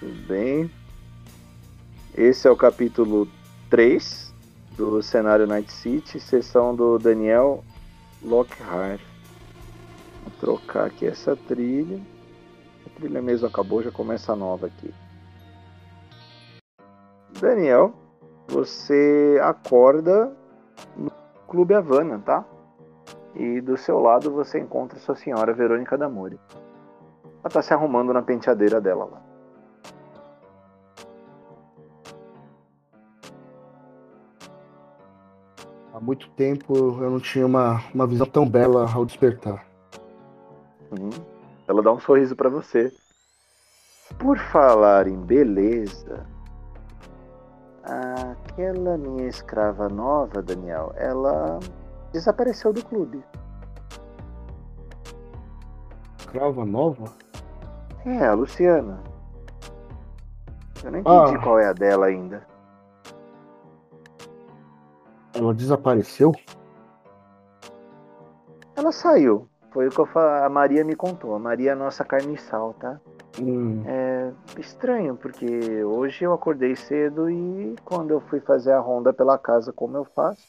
Tudo bem. Esse é o capítulo 3 do cenário Night City, sessão do Daniel Lockhart. Vou trocar aqui essa trilha. A trilha mesmo acabou, já começa a nova aqui. Daniel, você acorda no Clube Havana, tá? E do seu lado você encontra sua senhora Verônica Damori. Ela tá se arrumando na penteadeira dela lá. Há muito tempo eu não tinha uma, uma visão tão bela ao despertar. Hum, ela dá um sorriso para você. Por falar em beleza, aquela minha escrava nova, Daniel, ela desapareceu do clube. Escrava nova? É, a Luciana. Eu não entendi Ah. qual é a dela ainda. Ela desapareceu? Ela saiu. Foi o que a Maria me contou. A Maria é a nossa carniçal, tá? Hum, É estranho, porque hoje eu acordei cedo e quando eu fui fazer a ronda pela casa como eu faço,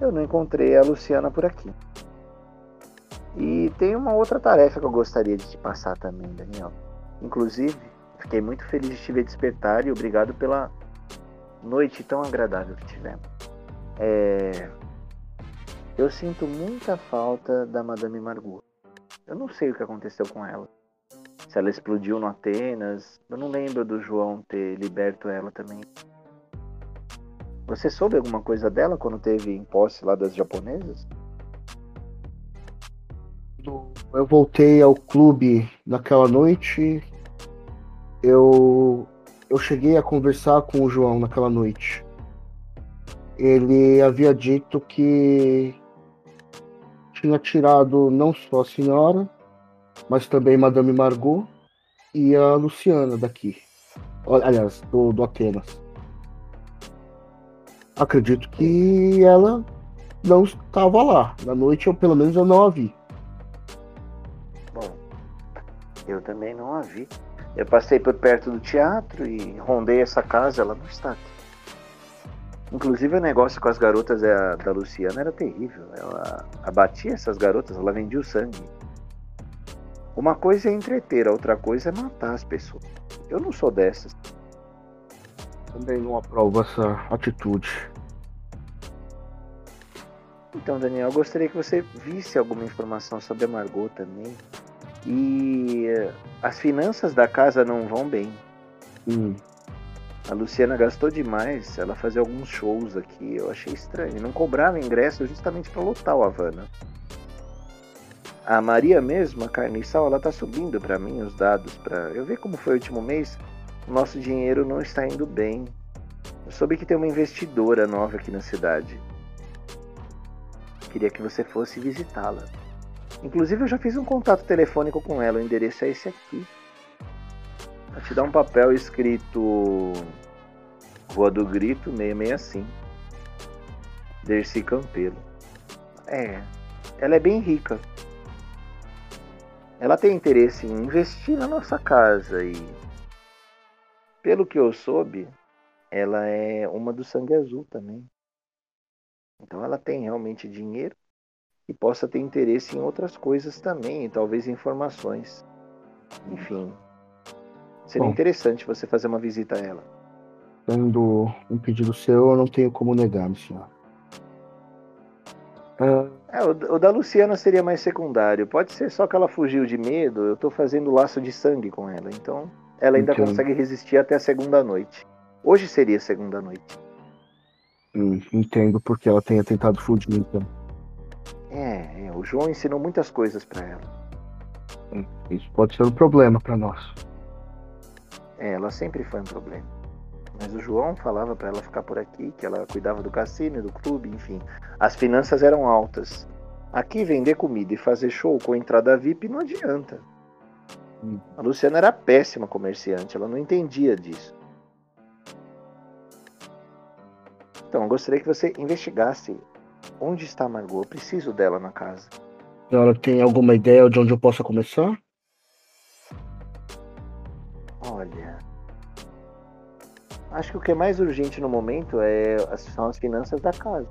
eu não encontrei a Luciana por aqui. E tem uma outra tarefa que eu gostaria de te passar também, Daniel. Inclusive, fiquei muito feliz de te ver despertar e obrigado pela noite tão agradável que tivemos. É, Eu sinto muita falta da Madame Margot. Eu não sei o que aconteceu com ela se ela explodiu no Atenas. Eu não lembro do João ter liberto ela também. Você soube alguma coisa dela quando teve em posse lá das japonesas? eu voltei ao clube naquela noite. Eu, eu cheguei a conversar com o João naquela noite. Ele havia dito que tinha tirado não só a senhora, mas também Madame Margot e a Luciana daqui. Aliás, do, do Atenas. Acredito que ela não estava lá. Na noite, eu pelo menos eu não a vi. Bom, eu também não a vi. Eu passei por perto do teatro e rondei essa casa, ela não está aqui. Inclusive o negócio com as garotas é, da Luciana era terrível. Ela abatia essas garotas, ela vendia o sangue. Uma coisa é entreter, a outra coisa é matar as pessoas. Eu não sou dessas. Também não aprovo essa atitude. Então, Daniel, eu gostaria que você visse alguma informação sobre a Margot também. E eh, as finanças da casa não vão bem. Hum, A Luciana gastou demais, ela fazia alguns shows aqui, eu achei estranho. Não cobrava ingresso justamente para lotar o Havana. A Maria mesmo, a Carniçal, ela tá subindo para mim os dados para eu ver como foi o último mês. Nosso dinheiro não está indo bem. Eu soube que tem uma investidora nova aqui na cidade. Queria que você fosse visitá-la. Inclusive eu já fiz um contato telefônico com ela, o endereço é esse aqui. Te dar um papel escrito Rua do Grito 665. Dercy Campelo. É, ela é bem rica. Ela tem interesse em investir na nossa casa e, pelo que eu soube, ela é uma do sangue azul também. Então ela tem realmente dinheiro e possa ter interesse em outras coisas também, talvez informações. Enfim, seria Bom. interessante você fazer uma visita a ela. Sendo um pedido seu, eu não tenho como negar, minha senhora. Ah, É, o, o da Luciana seria mais secundário. Pode ser só que ela fugiu de medo. Eu tô fazendo laço de sangue com ela. Então, ela ainda Entendo. consegue resistir até a segunda noite. Hoje seria a segunda noite. hum, entendo porque ela tenha tentado fugir, então. É, é, o João ensinou muitas coisas pra ela. Hum, Isso pode ser um problema para nós. É, ela sempre foi um problema. Mas o João falava pra ela ficar por aqui, que ela cuidava do cassino, do clube, enfim. As finanças eram altas. Aqui vender comida e fazer show com entrada VIP não adianta. A Luciana era péssima comerciante, ela não entendia disso. Então, eu gostaria que você investigasse onde está a Margot. Eu preciso dela na casa. A senhora tem alguma ideia de onde eu possa começar? Olha. Acho que o que é mais urgente no momento é, são as finanças da casa.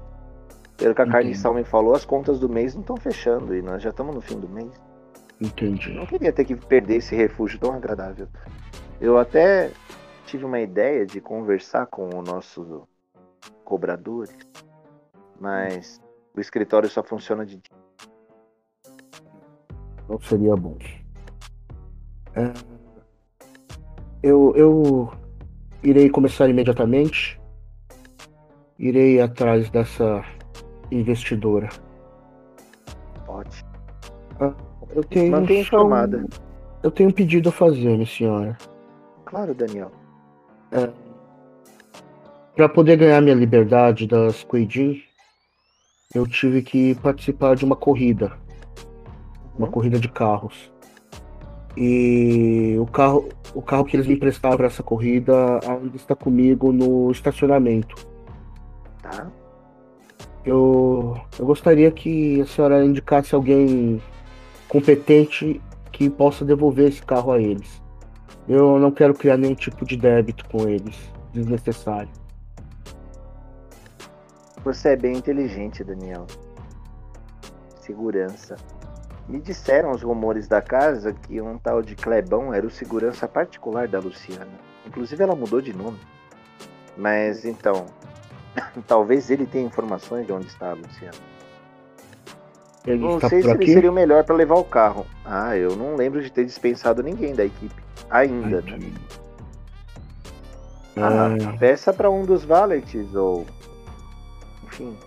Pelo que a. Carne me falou, as contas do mês não estão fechando e nós já estamos no fim do mês. Entendi. Não queria ter que perder esse refúgio tão agradável. Eu até tive uma ideia de conversar com o nosso cobradores, mas o escritório só funciona de dia. Não seria bom. É... Eu, eu irei começar imediatamente. Irei atrás dessa investidora. Pode. Ah, eu tenho Mantenha informada. Eu tenho um pedido a fazer, minha senhora. Claro, Daniel. É, para poder ganhar minha liberdade das Queijin, eu tive que participar de uma corrida. Uma uhum. corrida de carros. E o carro, o carro que eles me emprestaram para essa corrida ainda está comigo no estacionamento. Tá. Eu, eu gostaria que a senhora indicasse alguém competente que possa devolver esse carro a eles. Eu não quero criar nenhum tipo de débito com eles, desnecessário. Você é bem inteligente, Daniel. Segurança. Me disseram os rumores da casa que um tal de Clebão era o segurança particular da Luciana. Inclusive ela mudou de nome. Mas então, talvez ele tenha informações de onde está a Luciana. Ele não sei se ele seria o melhor para levar o carro. Ah, eu não lembro de ter dispensado ninguém da equipe. Ainda, né? Ah, peça para um dos valets ou. Enfim.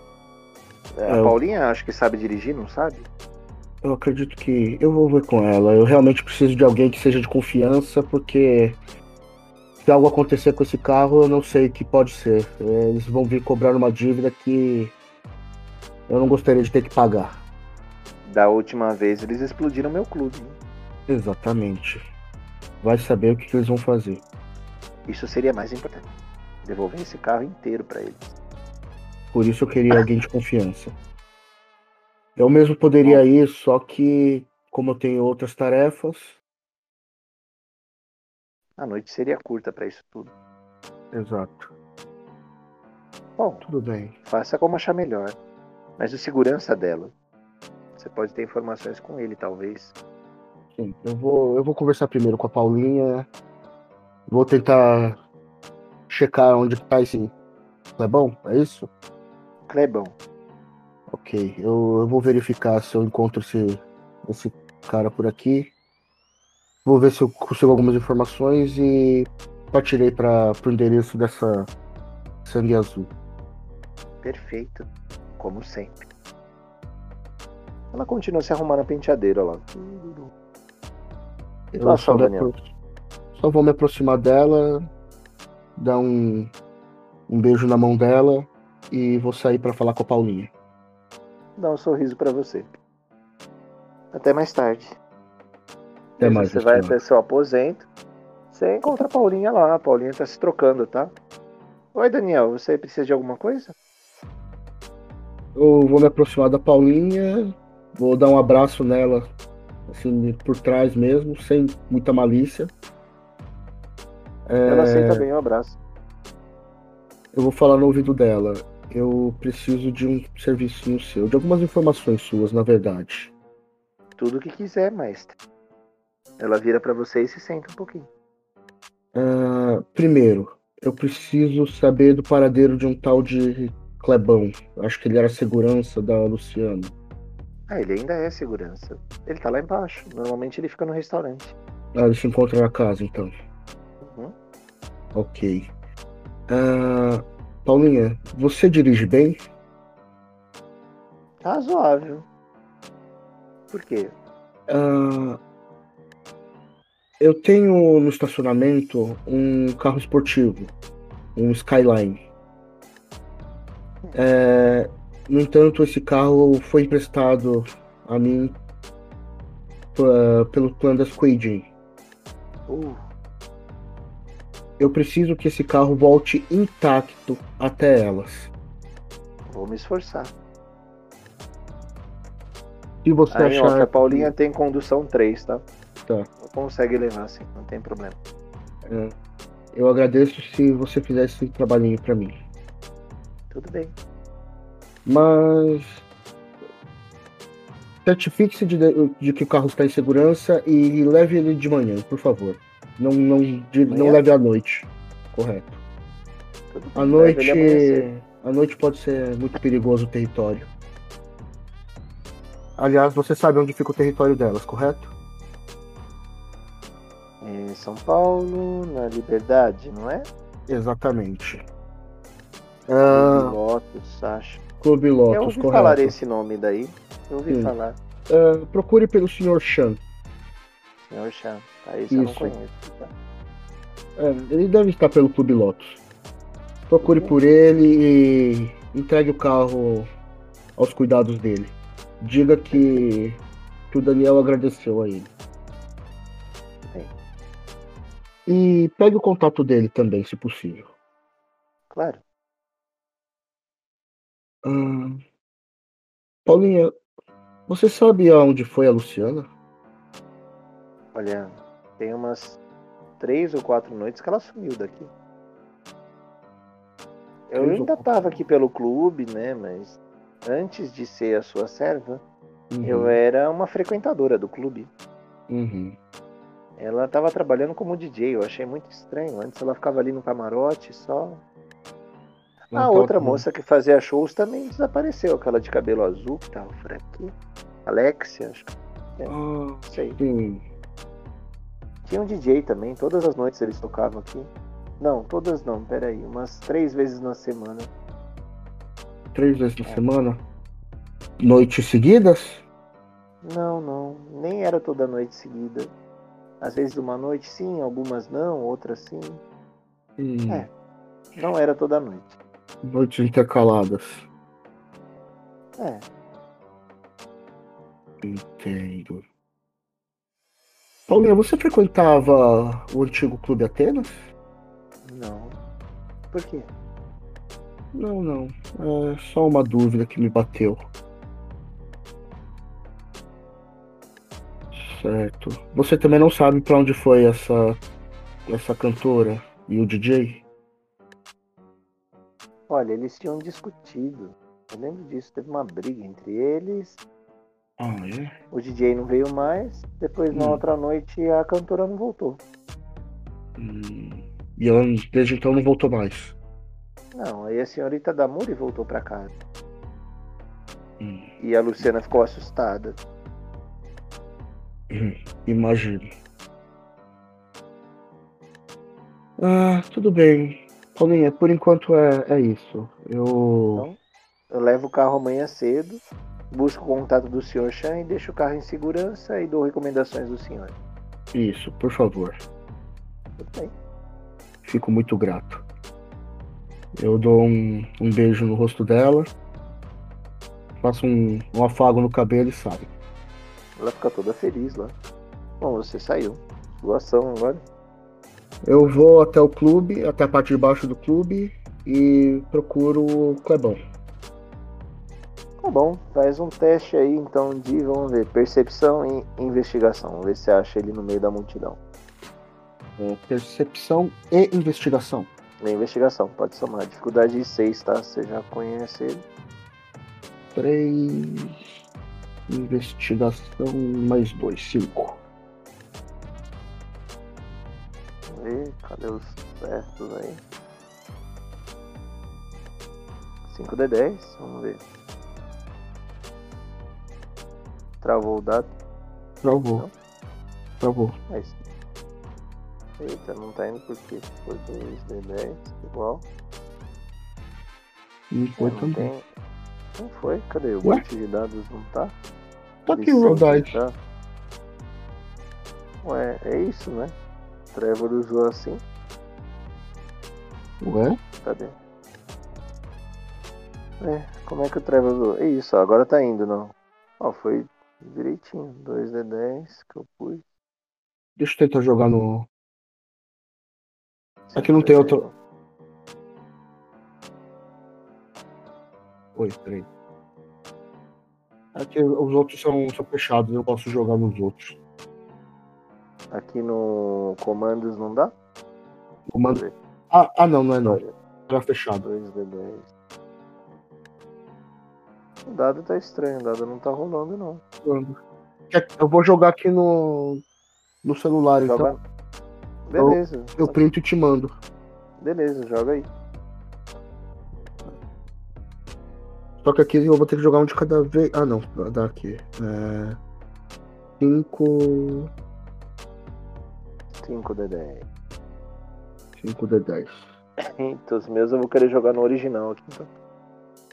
A é, Paulinha acho que sabe dirigir, não sabe? Eu acredito que eu vou ver com ela. Eu realmente preciso de alguém que seja de confiança, porque se algo acontecer com esse carro, eu não sei o que pode ser. Eles vão vir cobrar uma dívida que eu não gostaria de ter que pagar. Da última vez eles explodiram meu clube. Exatamente. Vai saber o que, que eles vão fazer. Isso seria mais importante. Devolver esse carro inteiro para eles. Por isso eu queria alguém de confiança. Eu mesmo poderia ir, só que como eu tenho outras tarefas. A noite seria curta para isso tudo. Exato. Bom, tudo bem. Faça como achar melhor. Mas o segurança dela. Você pode ter informações com ele, talvez. Sim, eu vou, eu vou conversar primeiro com a Paulinha. Vou tentar checar onde está esse Clebão, é isso? Clebão. Ok, eu, eu vou verificar se eu encontro esse, esse cara por aqui. Vou ver se eu consigo algumas informações e partirei para o endereço dessa sangue azul. Perfeito, como sempre. Ela continua se arrumando a penteadeira lá. Eu só, Daniel. só vou me aproximar dela, dar um, um beijo na mão dela e vou sair para falar com a Paulinha dar um sorriso para você. Até mais tarde. Até mais, você vai até seu aposento. Você encontra a Paulinha lá. A Paulinha tá se trocando, tá? Oi, Daniel, você precisa de alguma coisa? Eu vou me aproximar da Paulinha, vou dar um abraço nela, assim, por trás mesmo, sem muita malícia. Ela é... aceita bem o abraço. Eu vou falar no ouvido dela eu preciso de um serviço seu, de algumas informações suas, na verdade. Tudo o que quiser, mestre. Ela vira para você e se senta um pouquinho. Uh, primeiro, eu preciso saber do paradeiro de um tal de Clebão. Acho que ele era segurança da Luciana. Ah, ele ainda é segurança. Ele tá lá embaixo. Normalmente ele fica no restaurante. Ah, ele se encontra na casa, então. Uhum. Ok. Uh, Paulinha, você dirige bem? Razoável. Por quê? Uh, eu tenho no estacionamento um carro esportivo, um Skyline. É, no entanto, esse carro foi emprestado a mim pelo plano das Quaidin. Uh eu preciso que esse carro volte intacto até elas. Vou me esforçar. Se você Aí, achar. Ó, a Paulinha tem condução 3, tá? Tá. Consegue levar, sim, não tem problema. É, eu agradeço se você fizesse esse trabalhinho para mim. Tudo bem. Mas certifique-se de, de, que o carro está em segurança e leve ele de manhã, por favor. Não, não, de, não leve à noite. Correto. À noite, à noite pode ser muito perigoso o território. Aliás, você sabe onde fica o território delas, correto? Em São Paulo, na Liberdade, não é? Exatamente. Clube ah, Lotus, acho. Clube Lotus, Eu ouvi correto. falar esse nome daí. Eu ouvi Sim. falar. Uh, procure pelo Sr. Chan. Sr. Chan. Tá, isso, eu não conheço. Tá? É, ele deve estar pelo Clube Lotus. Procure por ele e entregue o carro aos cuidados dele. Diga que, que o Daniel agradeceu a ele. E pegue o contato dele também, se possível. Claro. Hum... Paulinha, você sabe aonde foi a Luciana? Olha, tem umas três ou quatro noites que ela sumiu daqui. Eu ainda estava aqui pelo clube, né? Mas antes de ser a sua serva, uhum. eu era uma frequentadora do clube. Uhum. Ela estava trabalhando como DJ, eu achei muito estranho. Antes ela ficava ali no camarote só. Não a outra moça que fazia shows também desapareceu, aquela de cabelo azul que tava por aqui. Alexia, acho que. É, ah, sei. Sim. Tinha um DJ também, todas as noites eles tocavam aqui. Não, todas não, peraí, umas três vezes na semana. Três vezes na é. semana? Noites seguidas? Não, não, nem era toda noite seguida. Às vezes uma noite sim, algumas não, outras sim. Hum. É, não era toda noite. Noites intercaladas. É. Entendo. Paulinha, você frequentava o antigo Clube Atenas? Não. Por quê? Não, não. É só uma dúvida que me bateu. Certo. Você também não sabe para onde foi essa essa cantora e o DJ? Olha, eles tinham discutido. Eu lembro disso, teve uma briga entre eles ah, é? O DJ não veio mais. Depois, hum. na outra noite, a cantora não voltou. Hum. E ela, desde então, não voltou mais? Não, aí a senhorita Damuri voltou para casa. Hum. E a Luciana ficou assustada. Hum, imagino. Ah, tudo bem. Paulinha, por enquanto é, é isso. Eu. Então, eu levo o carro amanhã cedo busco o contato do Sr. Chan e deixo o carro em segurança e dou recomendações do senhor. Isso, por favor. Tudo bem. Fico muito grato. Eu dou um, um beijo no rosto dela, faço um, um afago no cabelo e saio. Ela fica toda feliz lá. Bom, você saiu. Boa ação agora. Eu vou até o clube, até a parte de baixo do clube e procuro o Clebão. Tá bom, faz um teste aí então de, vamos ver, percepção e investigação. Vamos ver se acha ele no meio da multidão. É, percepção e investigação. E investigação, pode somar. Dificuldade 6, tá? Você já conhece ele. 3. Investigação mais 2, 5. Vamos ver, cadê os certos aí? 5D10, vamos ver. Travou o dado? Travou. Não? Travou. É isso. Eita, não tá indo porque foi 2D10 igual. Não foi não também. Tem... Não foi? Cadê? O banco de dados não tá? Tá aqui o Rodite. Tá. Ué, é isso, né? Trevor usou assim. Ué? Cadê? É, como é que o Trevor usou? É isso, agora tá indo, não. Ó, foi Direitinho. 2D10 que eu pus. Deixa eu tentar jogar no. Aqui não tem outro. Oi, peraí. Aqui os outros são, são fechados, eu posso jogar nos outros. Aqui no comandos não dá? Eu mando... ah, ah, não, não é não. Já fechado. 2D10. O dado tá estranho, o dado não tá rolando, não. Eu vou jogar aqui no, no celular, joga... então. Beleza. Eu, eu printo e te mando. Beleza, joga aí. Só que aqui eu vou ter que jogar um de cada vez. Ah, não. Dá aqui. É... 5. 5 de 10. 5 de 10. Então, os meus eu vou querer jogar no original aqui, então.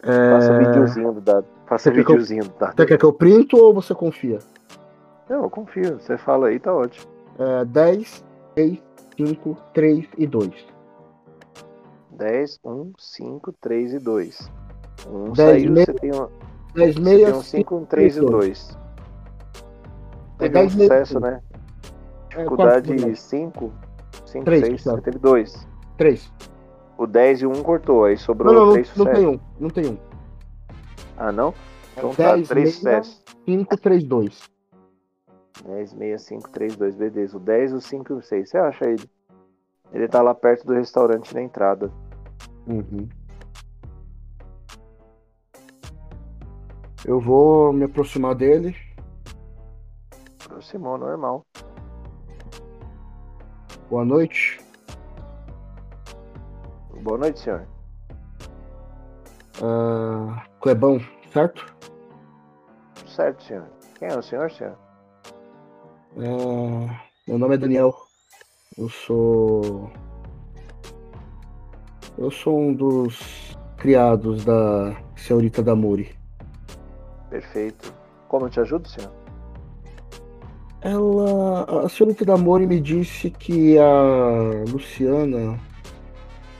É... Faça videozinho do dado. Faça você videozinho eu... do dado. Você quer que eu printo ou você confia? Não, eu confio. Você fala aí, tá ótimo. É, 10, 6, 5, 3 e 2. 10, 1, 5, 3 e 2. 1 10 saiu, meia, você tem um, 10 você meia, tem um 5, um 3 e 2. Teve um sucesso, né? Dificuldade 5, 5, 6, você teve 2. 3. O 10 e 1 cortou, aí sobrou não, não, 3 não, sucessos. Não tem um, não tem um. Ah, não? Então 10, tá, 3 meia, sucessos. 5, 3, 2. 10, 6, 5, 3, 2, beleza. O 10, o 5 e o 6. Você acha ele? Ele tá lá perto do restaurante na entrada. Uhum. Eu vou me aproximar dele. Aproximou, normal. Boa noite. Boa noite, senhor. Uh, Clebão, certo? Certo, senhor. Quem é o senhor, senhor? Uh, meu nome é Daniel. Eu sou. Eu sou um dos criados da senhorita Damuri. Perfeito. Como eu te ajudo, senhor? Ela. A senhorita Damori me disse que a Luciana.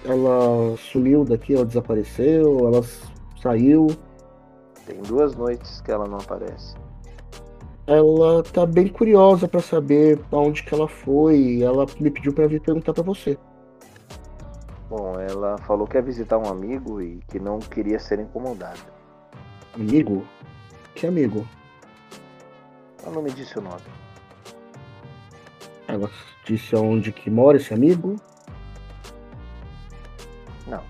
Ela sumiu daqui, ela desapareceu, ela saiu. Tem duas noites que ela não aparece. Ela tá bem curiosa para saber aonde que ela foi. Ela me pediu para vir perguntar para você. Bom, ela falou que ia visitar um amigo e que não queria ser incomodada. Amigo? Que amigo? Ela não me disse o nome. Ela disse aonde que mora esse amigo? Não.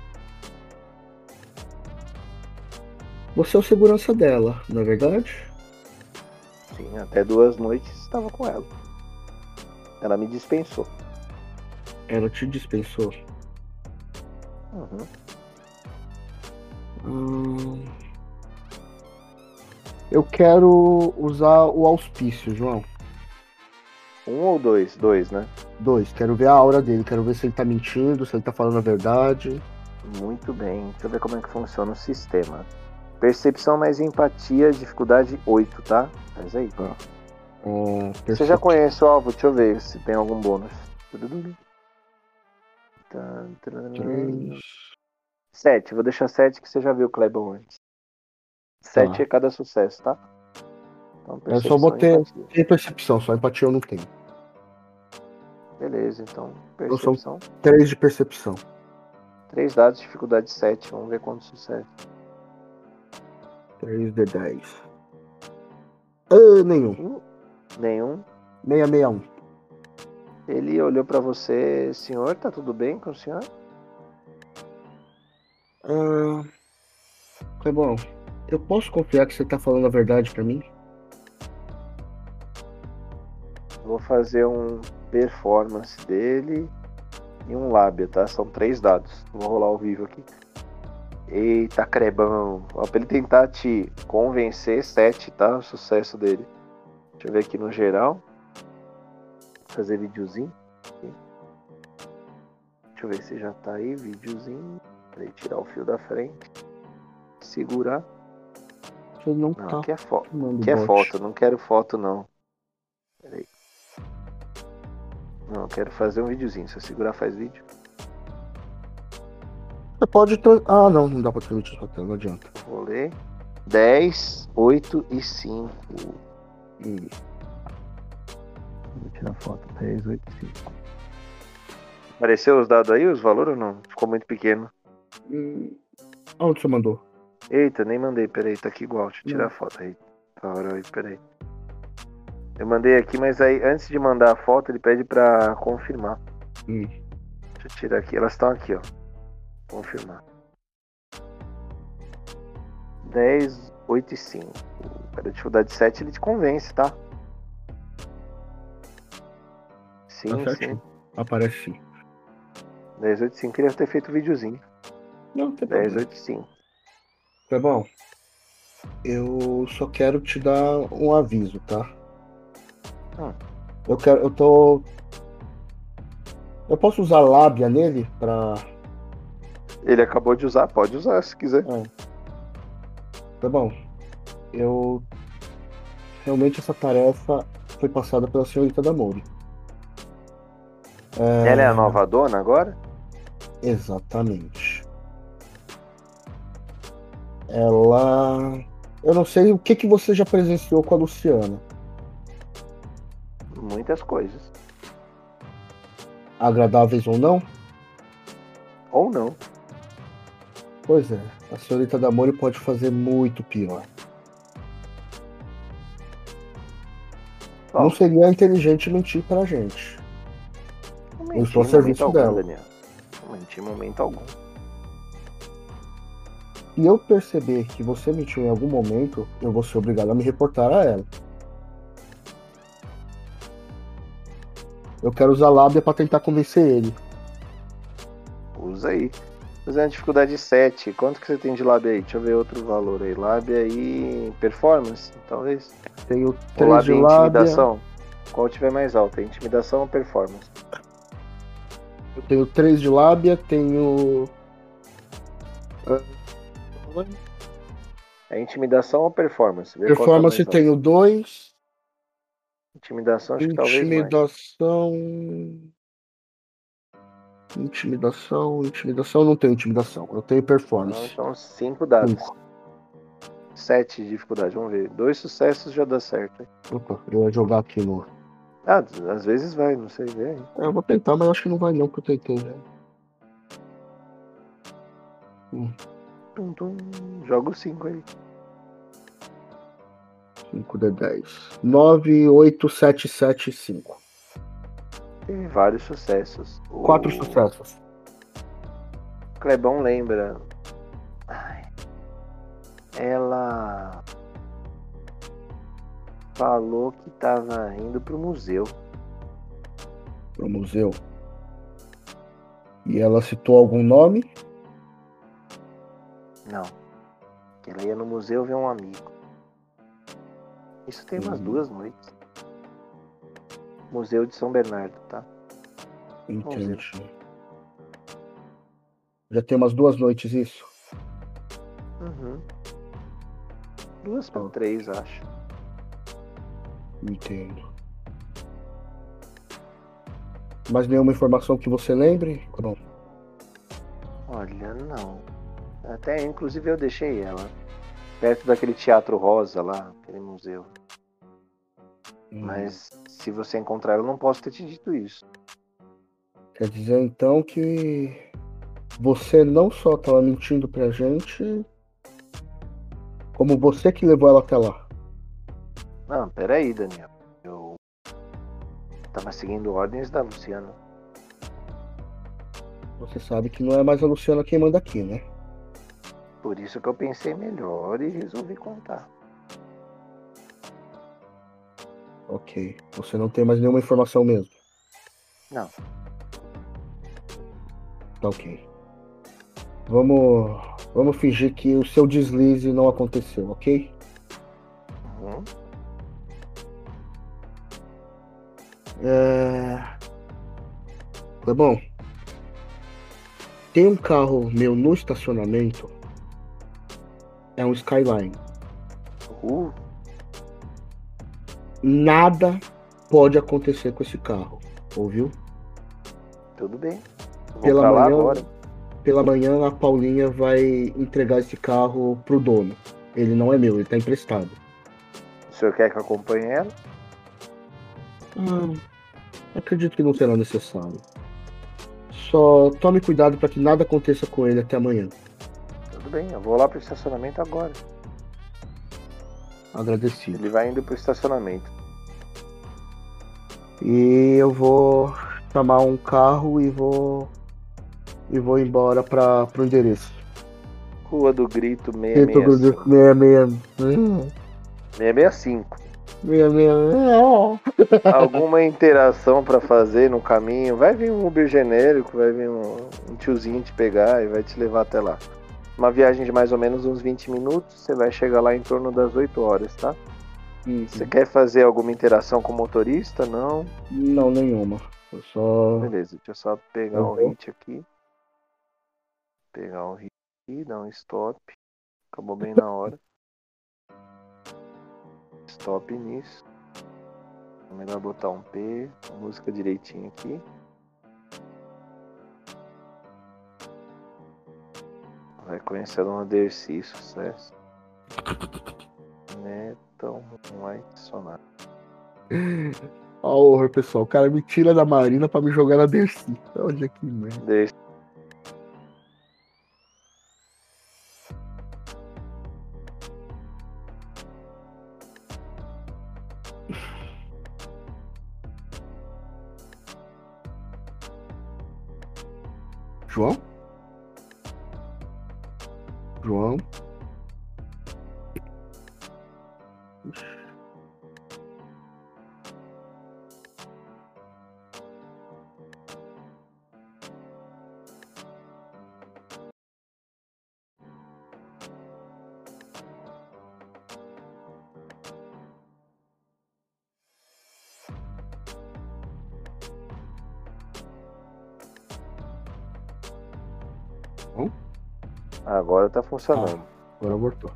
Você é o segurança dela, não é verdade? Sim, até duas noites estava com ela. Ela me dispensou. Ela te dispensou? Uhum. Hum... Eu quero usar o auspício, João. Um ou dois? Dois, né? Dois. Quero ver a aura dele. Quero ver se ele tá mentindo, se ele tá falando a verdade. Muito bem. Deixa eu ver como é que funciona o sistema. Percepção mais empatia, dificuldade 8, tá? Faz aí. Tá. Hum, Você já conhece o alvo? Deixa eu ver se tem algum bônus. Sete. Vou deixar sete que você já viu o Clebon antes. Sete Tá. é cada sucesso, tá? Então, Eu só botei empatia. sem percepção, só empatia eu não tenho. Beleza, então. Percepção. Três de percepção. Três dados, dificuldade 7. Vamos ver quanto sucesso. 3 de 10. Ah, nenhum. Nenhum. 661. Ele olhou pra você, senhor, tá tudo bem com o senhor? Ah, foi bom. Eu posso confiar que você tá falando a verdade pra mim? Vou fazer um performance dele e um lábia, tá? São três dados. Vou rolar ao vivo aqui. Eita, crebão. Ó, pra ele tentar te convencer, sete, tá? O sucesso dele. Deixa eu ver aqui no geral. Fazer videozinho. aqui. Deixa eu ver se já tá aí. Videozinho. Peraí, tirar o fio da frente. Segurar. Não, Não, tá aqui é Aqui é foto, não quero foto não. Não, quero fazer um videozinho. Se eu segurar, faz vídeo. Você pode. Tra... Ah, não, não dá pra transmitir sua tela, não adianta. Rolê. 10, 8 e 5. Hum. Vou tirar foto. 10, 8 e 5. Apareceu os dados aí, os valores ou não? Ficou muito pequeno. Hum. Aonde você mandou? Eita, nem mandei, peraí, tá aqui igual. Deixa eu tirar a foto aí. Tá hora aí, peraí. Eu mandei aqui, mas aí antes de mandar a foto, ele pede pra confirmar. Hum. Deixa eu tirar aqui. Elas estão aqui, ó. Confirmar. 10, 8 e 5. Para dificuldade 7 ele te convence, tá? Sim, Tá sim. Aparece sim. 10, 8 e 5. Queria ter feito o videozinho. Não, tem 10, problema. 8 e 5. Tá bom. Eu só quero te dar um aviso, tá? Hum. Eu quero. Eu tô. Eu posso usar lábia nele pra. Ele acabou de usar, pode usar se quiser. Tá bom. Eu. Realmente essa tarefa foi passada pela senhorita da Mori. É, Ela é a nova dona agora? Exatamente. Ela. Eu não sei o que, que você já presenciou com a Luciana. Muitas coisas. Agradáveis ou não? Ou não. Pois é, a senhorita da Mori pode fazer muito pior. Não seria inteligente mentir pra gente. não eu menti estou a serviço algum, dela. Daniel. Não menti em momento algum. Se eu perceber que você mentiu em algum momento, eu vou ser obrigado a me reportar a ela. Eu quero usar lábia pra tentar convencer ele. Usa aí. Fazendo dificuldade 7. Quanto que você tem de lábia aí? Deixa eu ver outro valor aí. Lábia aí. Performance, talvez. Tenho Ou 3 de lábia e lábia. intimidação? Qual tiver mais alta? Intimidação ou performance? Eu tenho 3 de lábia, tenho. É intimidação ou performance? Vê tá Performance alto. tenho 2. Intimidação, acho que talvez mais. Intimidação. Intimidação, intimidação, eu não tenho intimidação, eu tenho performance. então 5 dados. Cinco. 7 de dificuldade, vamos ver. Dois sucessos já dá certo. Opa, eu ia jogar aqui no. Ah, às vezes vai, não sei ver. É, eu vou tentar, mas acho que não vai não, porque eu tentei. né? Tum, tum. Joga o 5 aí. 5 de 10. 9, 8, 7, 7, 5. Teve vários sucessos. O 4 sucessos. Clebão lembra. Ai. Ela falou que tava indo pro museu. Pro museu. E ela citou algum nome? Não. Que ela ia no museu ver um amigo. Isso tem umas Hum. duas noites. Museu de São Bernardo, tá? Entendi. Já tem umas duas noites isso? Uhum. Duas pra Ó. três, acho. Entendo. Mais nenhuma informação que você lembre? Não. Olha, não. Até, inclusive, eu deixei ela. Perto daquele teatro rosa lá, aquele museu. Hum. Mas se você encontrar, eu não posso ter te dito isso. Quer dizer então que você não só estava mentindo pra gente, como você que levou ela até lá. Não, peraí, Daniel. Eu tava seguindo ordens da Luciana. Você sabe que não é mais a Luciana quem manda aqui, né? Por isso que eu pensei melhor e resolvi contar. Ok. Você não tem mais nenhuma informação mesmo. Não. Tá ok. Vamos, vamos fingir que o seu deslize não aconteceu, ok? Uhum. É... Tá bom. Tem um carro meu no estacionamento. É um Skyline. Uh, Nada pode acontecer com esse carro. Ouviu? tudo bem. Vou Pela manhã-. Pela manhã a Paulinha vai entregar esse carro pro dono. Ele não é meu, ele tá emprestado. O senhor quer que eu acompanhe ela? Ah, acredito que não será necessário. Só tome cuidado para que nada aconteça com ele até amanhã. Bem, eu vou lá pro estacionamento agora. Agradecido. Ele vai indo pro estacionamento. E eu vou chamar um carro e vou e vou embora para pro endereço. Rua do Grito Grito 665. 66. 665. 66. Alguma interação pra fazer no caminho? Vai vir um Uber genérico, vai vir um, um tiozinho te pegar e vai te levar até lá. Uma viagem de mais ou menos uns 20 minutos, você vai chegar lá em torno das 8 horas, tá? Você quer fazer alguma interação com o motorista? Não? Não, nenhuma. Eu só. Beleza, deixa eu só pegar um Uhum. hit aqui. Pegar um hit aqui, dar um stop. Acabou bem na hora. Stop nisso. É melhor botar um P, música direitinho aqui. Vai conhecer dona Dercy, sucesso. Netão White Sonata. Ó, o horror, pessoal. O cara me tira da Marina pra me jogar na Dercy. Olha que merda. Dercy. Agora tá funcionando. Agora voltou.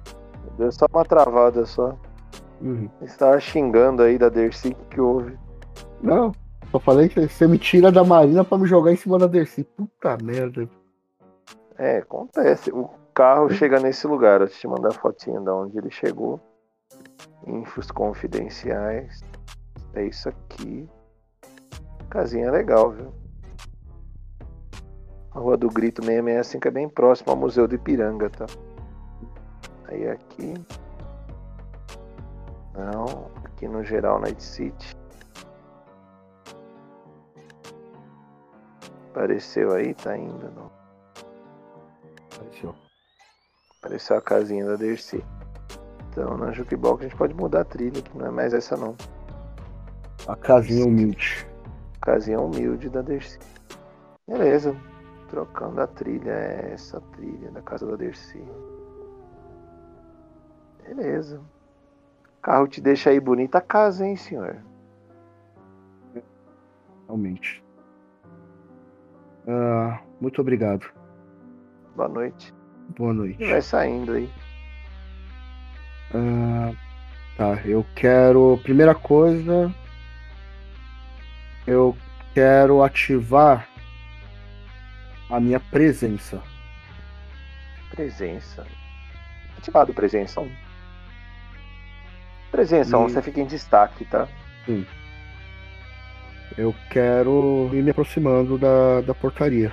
Deu só uma travada só. Uhum. Você tava xingando aí da Dercy, o que, houve? Não, só falei que você me tira da Marina pra me jogar em cima da Dercy. Puta merda. É, acontece. O carro chega nesse lugar. Eu te mandar a fotinha de onde ele chegou. Infos confidenciais. É isso aqui. Casinha legal, viu? A Rua do Grito 665 é bem próximo ao Museu do Ipiranga, tá? Aí aqui. Não, aqui no geral Night City. Apareceu aí, tá indo, não. Apareceu. Apareceu a casinha da Dercy. Então na Jukebox a gente pode mudar a trilha, que não é mais essa não. A casinha humilde. Casinha humilde da Dercy. Beleza. Trocando a trilha, é essa trilha da casa da Dercy. Beleza. O carro te deixa aí bonita a casa, hein, senhor? Realmente. Ah, muito obrigado. Boa noite. Boa noite. E vai saindo aí. Ah, tá, eu quero. Primeira coisa. Eu quero ativar a minha presença. Presença. Ativado presença 1. Presença 1, E- você fica em destaque, tá? Eu quero ir me aproximando da, da portaria.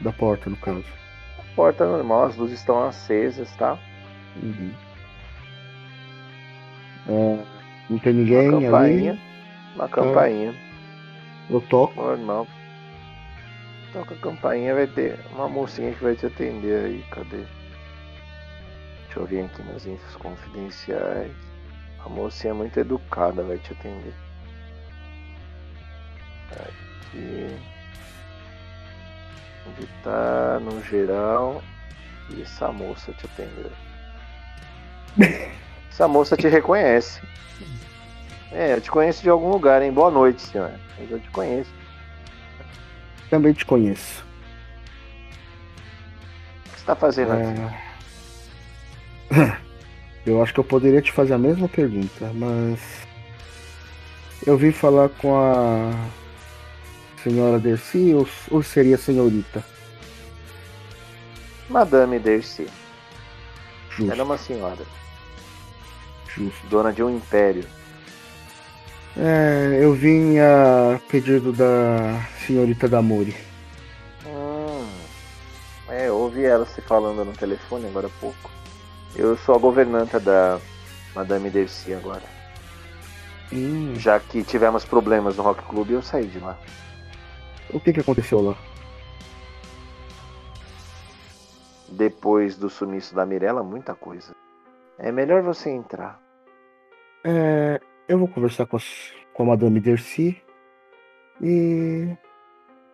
Da porta, no caso. Porta normal, as luzes estão acesas, tá? Uhum. É, não tem Uma ninguém campainha. ali. Uma campainha. Eu toco. Normal. Toca a campainha, vai ter uma mocinha que vai te atender aí. Cadê? Deixa eu ver aqui nas infos confidenciais. A mocinha é muito educada, vai te atender. Aqui. Onde tá? No geral. E essa moça te atendeu. Essa moça te reconhece. É, eu te conheço de algum lugar, hein? Boa noite, senhora. Mas eu te conheço. Também te conheço. O que você tá fazendo aqui? É... Eu acho que eu poderia te fazer a mesma pergunta, mas. Eu vim falar com a senhora Dercy ou, ou seria senhorita? Madame Dercy. Justo, Ela é uma senhora, justo. dona de um império. É, eu vim a pedido da senhorita Damori. Hum, é, eu ouvi ela se falando no telefone agora há pouco. Eu sou a governanta da Madame Dercy agora. Hum, Já que tivemos problemas no Rock Club, eu saí de lá. o que que aconteceu lá? depois do sumiço da Mirella, muita coisa. É melhor você entrar. É, eu vou conversar com, as, com a Madame Dercy e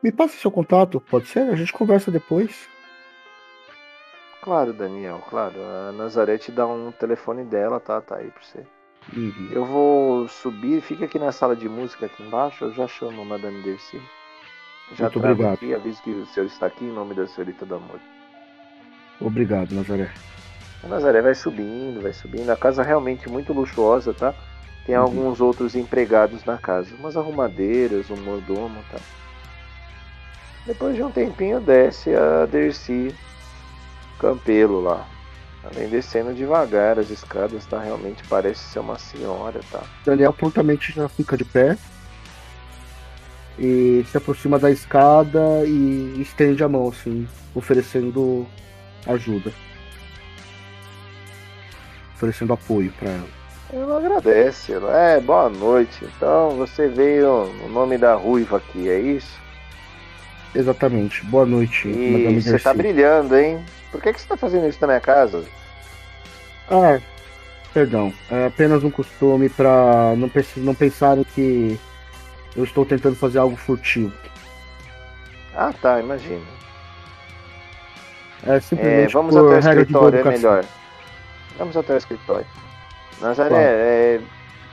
me passe seu contato, pode ser? A gente conversa depois. Claro, Daniel, claro. A Nazaré te dá um telefone dela, tá? Tá aí pra você. Uhum. Eu vou subir, fica aqui na sala de música aqui embaixo, eu já chamo a Madame Dercy. Já Muito trago obrigado. aqui, aviso que o senhor está aqui em nome da senhorita do amor. Obrigado, Nazaré. A Nazaré vai subindo, vai subindo. A casa é realmente muito luxuosa, tá? Tem Uhum. alguns outros empregados na casa. Umas arrumadeiras, um mordomo, tá? Depois de um tempinho desce a Dercy Campelo lá. Vem descendo devagar as escadas, tá? Realmente parece ser uma senhora, tá? Daniel prontamente já fica de pé e se aproxima da escada e estende a mão, assim, oferecendo ajuda. Oferecendo apoio pra ela. Ela agradece. Ela, é, boa noite. Então você veio no nome da Ruiva aqui, é isso? Exatamente. Boa noite, Madame E você tá Dercy. brilhando, hein? Por que, que você tá fazendo isso na minha casa? Ah, perdão. É apenas um costume pra não, não pensarem que eu estou tentando fazer algo furtivo. Ah, tá, imagino. É É, simplesmente vamos por até o escritório, é melhor. Vamos até o escritório. Nazaré, Claro. é,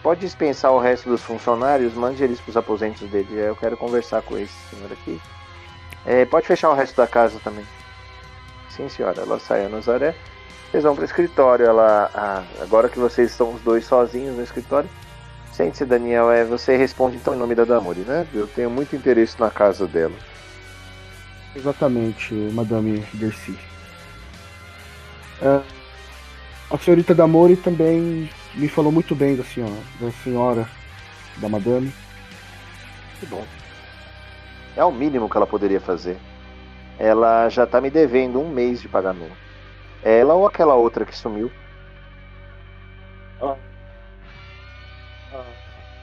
pode dispensar o resto dos funcionários, mande eles pros aposentos dele. Eu quero conversar com esse senhor aqui. É, pode fechar o resto da casa também. Sim, senhora. Ela sai a Nazaré. Vocês vão pro escritório. Ela, ah, agora que vocês estão os dois sozinhos no escritório. Sente-se, Daniel. É, você responde então em nome da Damori, né? Eu tenho muito interesse na casa dela. Exatamente, Madame Dercy. É, a senhorita Damori também me falou muito bem da senhora, da senhora, da madame. Que bom. É o mínimo que ela poderia fazer. Ela já tá me devendo um mês de pagamento. Ela ou aquela outra que sumiu.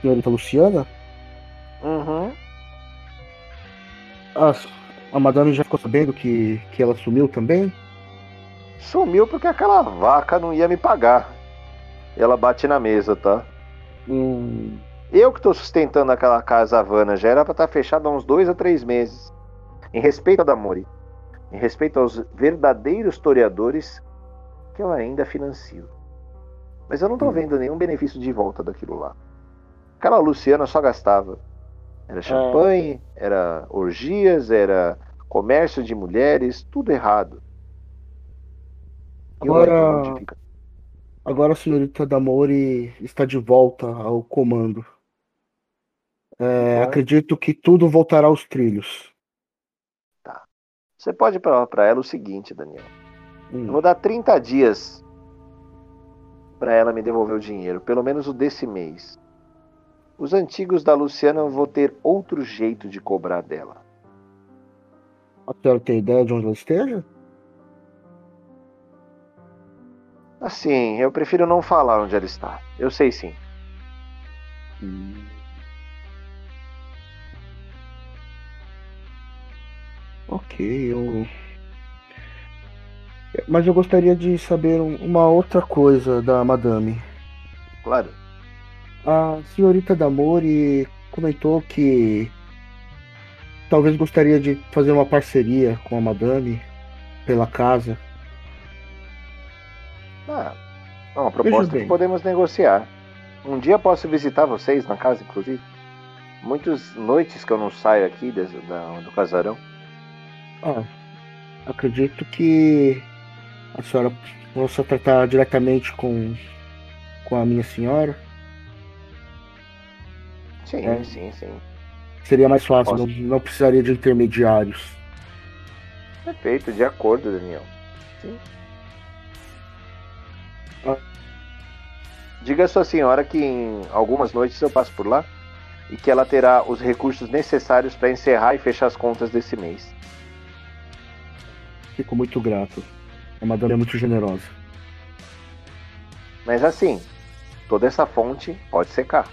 Senhorita Luciana? Uhum. A, a madame já ficou sabendo que, que ela sumiu também? Sumiu porque aquela vaca não ia me pagar. Ela bate na mesa, tá? Hum, Eu que tô sustentando aquela casa Havana já era pra estar fechada há uns dois a três meses. Em respeito a Damori. Em respeito aos verdadeiros historiadores que eu ainda financio. Mas eu não tô Hum. vendo nenhum benefício de volta daquilo lá. Aquela Luciana só gastava. Era champanhe, era orgias, era comércio de mulheres, tudo errado. E Agora- agora a senhorita Damori está de volta ao comando. É, Bom. acredito que tudo voltará aos trilhos. Você pode falar pra ela o seguinte, Daniel. Hum, Eu vou dar 30 dias pra ela me devolver o dinheiro, pelo menos o desse mês. Os antigos da Luciana eu vou ter outro jeito de cobrar dela. A senhora tem ideia de onde ela esteja? Assim, eu prefiro não falar onde ela está. Eu sei sim. Hum. Ok, eu. Mas eu gostaria de saber um- uma outra coisa da madame. Claro. A senhorita Damori comentou que talvez gostaria de fazer uma parceria com a madame pela casa. Ah, é uma proposta que podemos negociar. Um dia posso visitar vocês na casa, inclusive. Muitas noites que eu não saio aqui do casarão. Ah, acredito que a senhora possa tratar diretamente com, com a minha senhora. Sim, É. sim, sim. Seria mais fácil, não, não precisaria de intermediários. Perfeito, de acordo, Daniel. Sim. Ah. Diga à sua senhora que em algumas noites eu passo por lá e que ela terá os recursos necessários para encerrar e fechar as contas desse mês. Fico muito grato. A madame é muito generosa. Mas assim, toda essa fonte pode secar.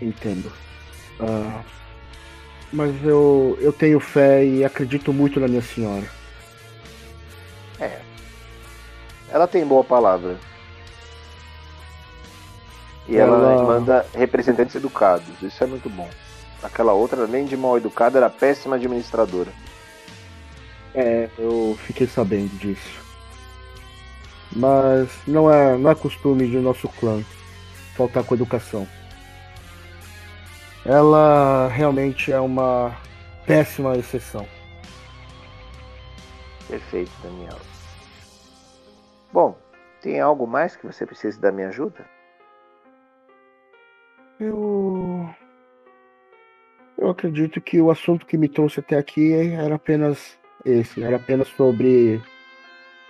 Entendo. Ah, mas eu, eu tenho fé e acredito muito na minha senhora. ela tem boa palavra. E ela, ela manda representantes educados. Isso é muito bom. Aquela outra, além de mal educada, era péssima administradora. É, eu fiquei sabendo disso. Mas não é, não é costume de nosso clã faltar com educação. Ela realmente é uma péssima exceção. Perfeito, Daniel. Bom, tem algo mais que você precisa da minha ajuda? Eu. Eu acredito que o assunto que me trouxe até aqui era apenas esse, era apenas sobre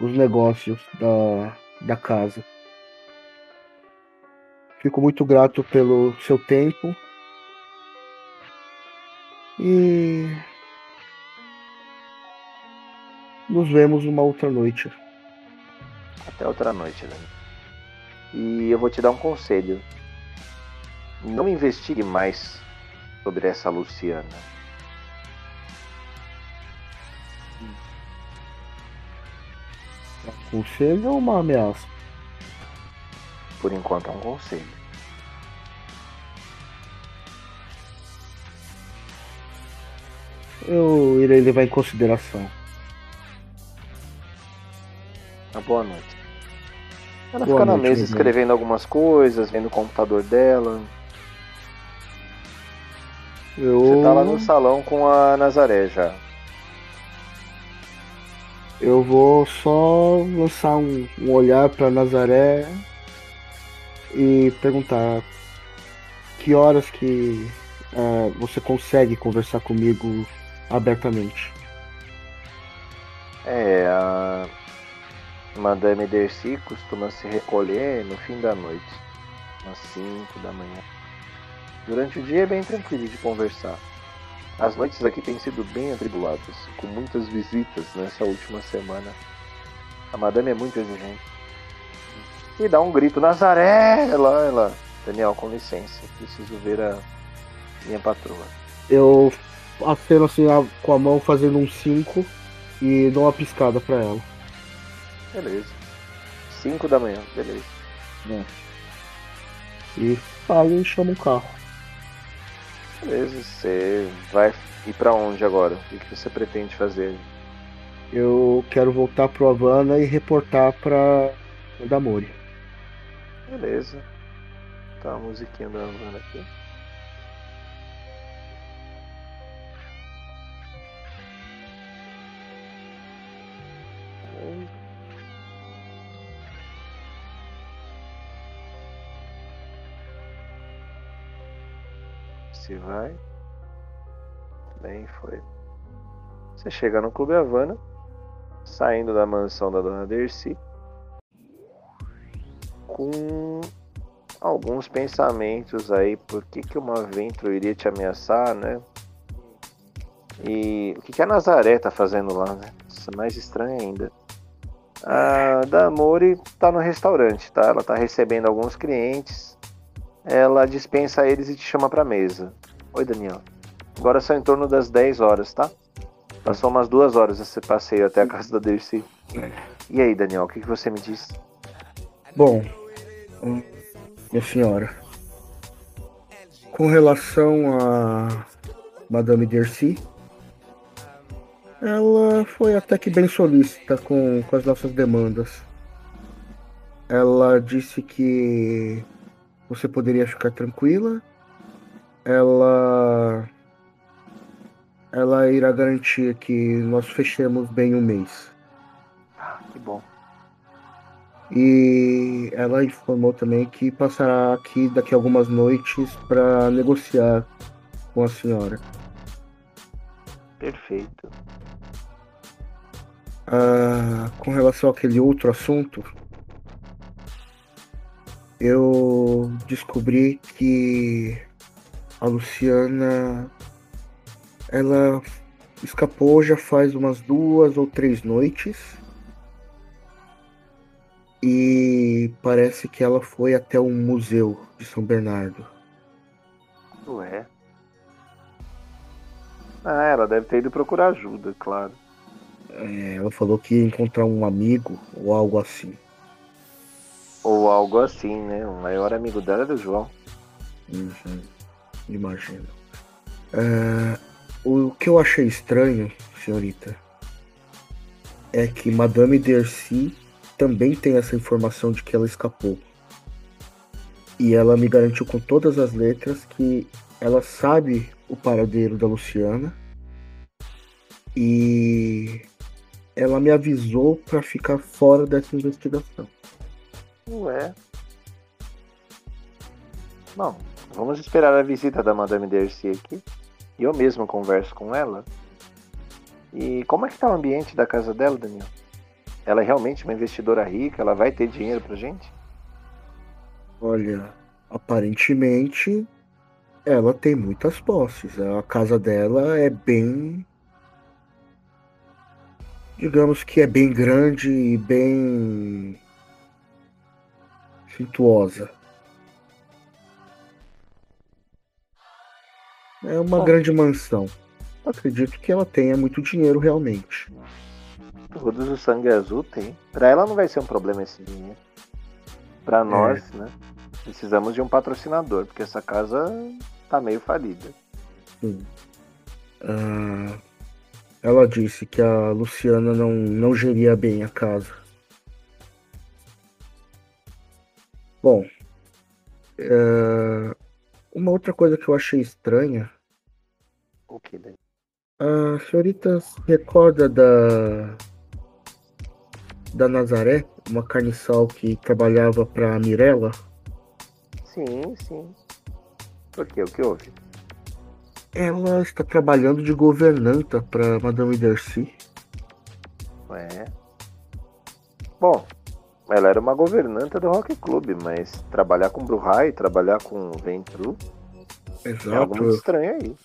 os negócios da, da casa. Fico muito grato pelo seu tempo. E nos vemos uma outra noite. Até outra noite, né? E eu vou te dar um conselho. Não investigue mais sobre essa Luciana. Conselho ou uma ameaça? Por enquanto é um conselho. Eu irei levar em consideração. Uma boa noite. Ela boa fica noite, na mesa escrevendo algumas coisas, vendo o computador dela. Eu... Você tá lá no salão com a Nazaré já. Eu vou só lançar um, um olhar para Nazaré e perguntar que horas que uh, você consegue conversar comigo abertamente. É, a Madame Dercy costuma se recolher no fim da noite, às 5 da manhã. Durante o dia é bem tranquilo de conversar. As noites aqui têm sido bem atribuladas, com muitas visitas nessa última semana. A madame é muito exigente. E dá um grito, Nazaré! Ela, ela. Daniel, com licença, preciso ver a minha patroa. Eu aceno assim com a mão fazendo um 5 e dou uma piscada pra ela. Beleza. 5 da manhã, beleza. É. E e chamo um carro. Beleza, você vai ir para onde agora? O que você pretende fazer? Eu quero voltar pro Havana e reportar pra Damori. Beleza. Tá a musiquinha da Havana aqui. Se vai. Bem, foi. Você chega no Clube Havana, saindo da mansão da Dona Dercy, com alguns pensamentos aí, por que, que uma Ventro iria te ameaçar, né? E o que, que a Nazaré tá fazendo lá, né? Isso é mais estranho ainda. A Damori tá no restaurante, tá? Ela tá recebendo alguns clientes ela dispensa eles e te chama pra mesa. Oi, Daniel. Agora são em torno das 10 horas, tá? Passou umas duas horas esse passeio até a casa da Dercy. E aí, Daniel, o que, que você me diz? Bom, minha senhora, com relação a Madame Dercy, ela foi até que bem solícita com, com as nossas demandas. Ela disse que você poderia ficar tranquila. Ela ela irá garantir que nós fechemos bem o mês. Ah, que bom. E ela informou também que passará aqui daqui a algumas noites para negociar com a senhora. Perfeito. Ah, com relação àquele outro assunto, eu descobri que a Luciana ela escapou já faz umas duas ou três noites e parece que ela foi até o museu de São Bernardo. Ué? Ah, ela deve ter ido procurar ajuda, claro. É, ela falou que ia encontrar um amigo ou algo assim. Ou algo assim, né? O maior amigo dela era o João. Uhum. Imagino. É, o que eu achei estranho, senhorita, é que Madame Dercy também tem essa informação de que ela escapou. E ela me garantiu com todas as letras que ela sabe o paradeiro da Luciana e ela me avisou para ficar fora dessa investigação. Ué. Bom, vamos esperar a visita da Madame Dercy aqui. E eu mesmo converso com ela. E como é que tá o ambiente da casa dela, Daniel? Ela é realmente uma investidora rica? Ela vai ter dinheiro pra gente? Olha, aparentemente ela tem muitas posses. A casa dela é bem. Digamos que é bem grande e bem. Suntuosa. É uma Bom. grande mansão. Acredito que ela tenha muito dinheiro realmente. Todos o sangue azul tem. Pra ela não vai ser um problema esse dinheiro. Pra nós, né? Precisamos de um patrocinador, porque essa casa tá meio falida. Sim. Ah, ela disse que a Luciana não, não geria bem a casa. Bom, é, uma outra coisa que eu achei estranha, O que, Daniel? a senhorita se recorda da da Nazaré, uma carniçal que trabalhava para Mirella? Sim, sim. Por quê? O que houve? Ela está trabalhando de governanta para Madame Dercy. Ué. Bom, ela era uma governanta do Rock Club, mas trabalhar com Bruhai, trabalhar com Ventru, é algo Exato, muito estranho aí.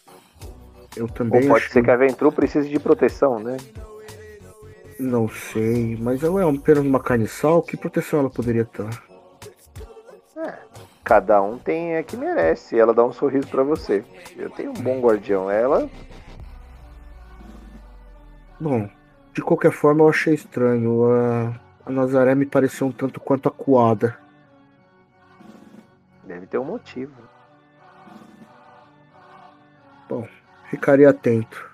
eu Ou também pode acho. ser que a Ventru precise de proteção, né? Não sei, mas ela é apenas uma carniçal, que proteção ela poderia estar? Cada um tem a que merece. Ela dá um sorriso pra você. Eu tenho um bom guardião. Ela, Bom, de qualquer forma eu achei estranho. A, a Nazaré me pareceu um tanto quanto acuada. deve ter um motivo. Ficaria atento.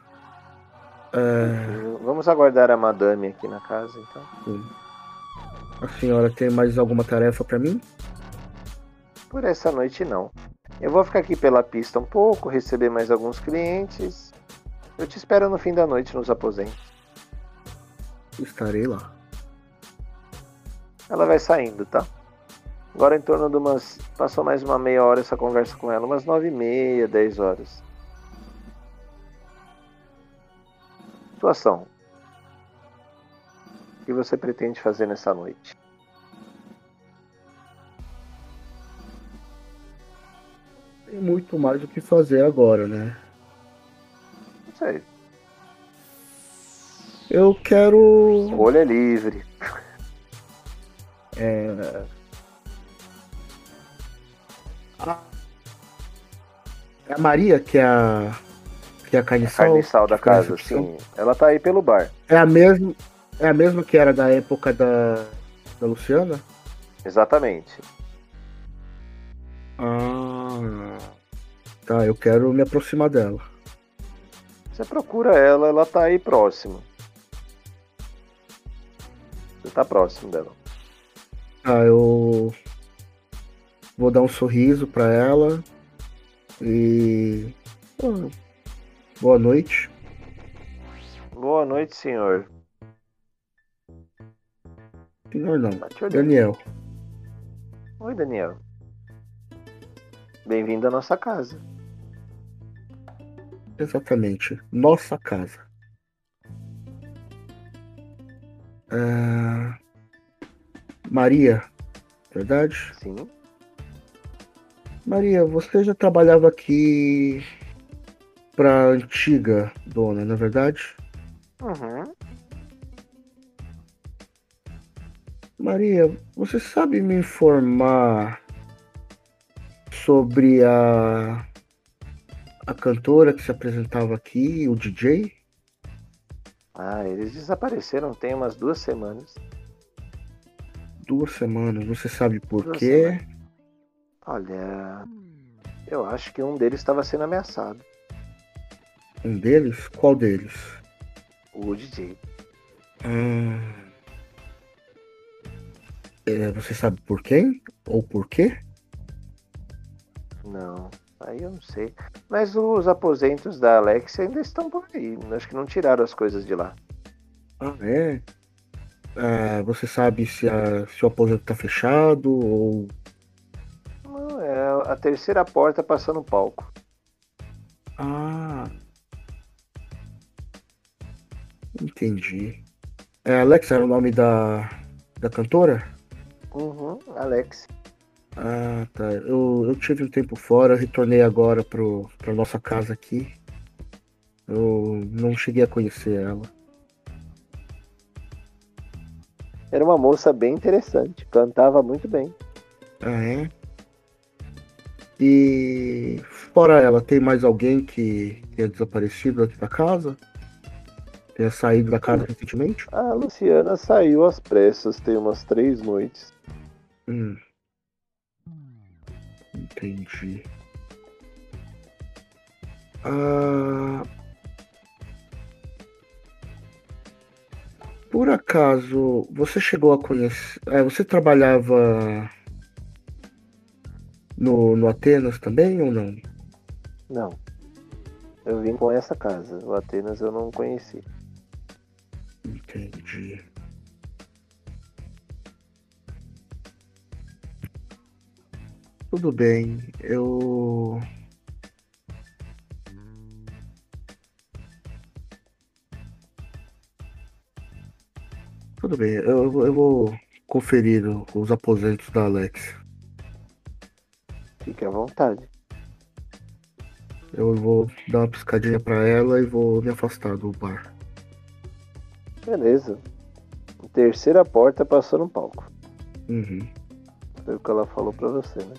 É, Vamos aguardar a madame aqui na casa, então. a senhora tem mais alguma tarefa para mim? Por essa noite, não. Eu vou ficar aqui pela pista um pouco, receber mais alguns clientes. Eu te espero no fim da noite nos aposentos. Estarei lá. Ela vai saindo, tá? Agora em torno de umas. Passou mais uma meia hora essa conversa com ela, umas nove e meia, dez horas. Situação. O que você pretende fazer nessa noite? Tem muito mais o que fazer agora, né? Não sei. Eu quero. Olho é livre. É... A... é a Maria, que é a. Que é a carniçal. Carniçal da que faz casa, sim. Ela tá aí pelo bar. É a mesma. É a mesma que era da época da. Da Luciana? Exatamente. Ah. Tá, eu quero me aproximar dela. Você procura ela, ela tá aí próximo. Você tá próximo dela. Ah, eu. Vou dar um sorriso pra ela. E. Ah, Boa noite. Boa noite, senhor. Senhor não. Daniel. Oi, Daniel. Bem-vindo à nossa casa. Exatamente. Nossa casa. Ah, Maria, verdade? Sim. Maria, você já trabalhava aqui pra antiga dona, não é verdade? Uhum. Maria, você sabe me informar sobre a a cantora que se apresentava aqui, o DJ? Ah, eles desapareceram tem umas duas semanas. Duas semanas. Você sabe por Duas quê? semanas. Olha, eu acho que um deles estava sendo ameaçado. Um deles? Qual deles? O DJ. Ah, é, você sabe por quem? Ou por quê? Não, aí eu não sei. Mas os aposentos da Alex ainda estão por aí. Acho que não tiraram as coisas de lá. Ah, é? Ah, você sabe se, a- se o aposento tá fechado ou. Não, é a terceira porta passando o palco. Ah. Entendi. É, Alex era o nome da, da cantora? Uhum, Alex. Ah, tá. Eu, eu tive um tempo fora, retornei agora pro, pra nossa casa aqui. Eu não cheguei a conhecer ela. Era uma moça bem interessante. Cantava muito bem. Ah, é? E fora ela, tem mais alguém que tenha desaparecido aqui da casa? Tenha saído da casa recentemente? A Luciana saiu às pressas, tem umas três noites. Hum. Entendi. Ah, por acaso, você chegou a conhecer. é, você trabalhava no, no Atenas também ou não? Não. Eu vim com essa casa. O Atenas eu não conheci. Entendi. Tudo bem, eu. Tudo bem, eu, eu vou conferir os aposentos da Alex. Fique à vontade. Eu vou dar uma piscadinha pra ela e vou me afastar do bar. Beleza. Terceira porta passando o palco. Uhum. Foi o que ela falou pra você, né?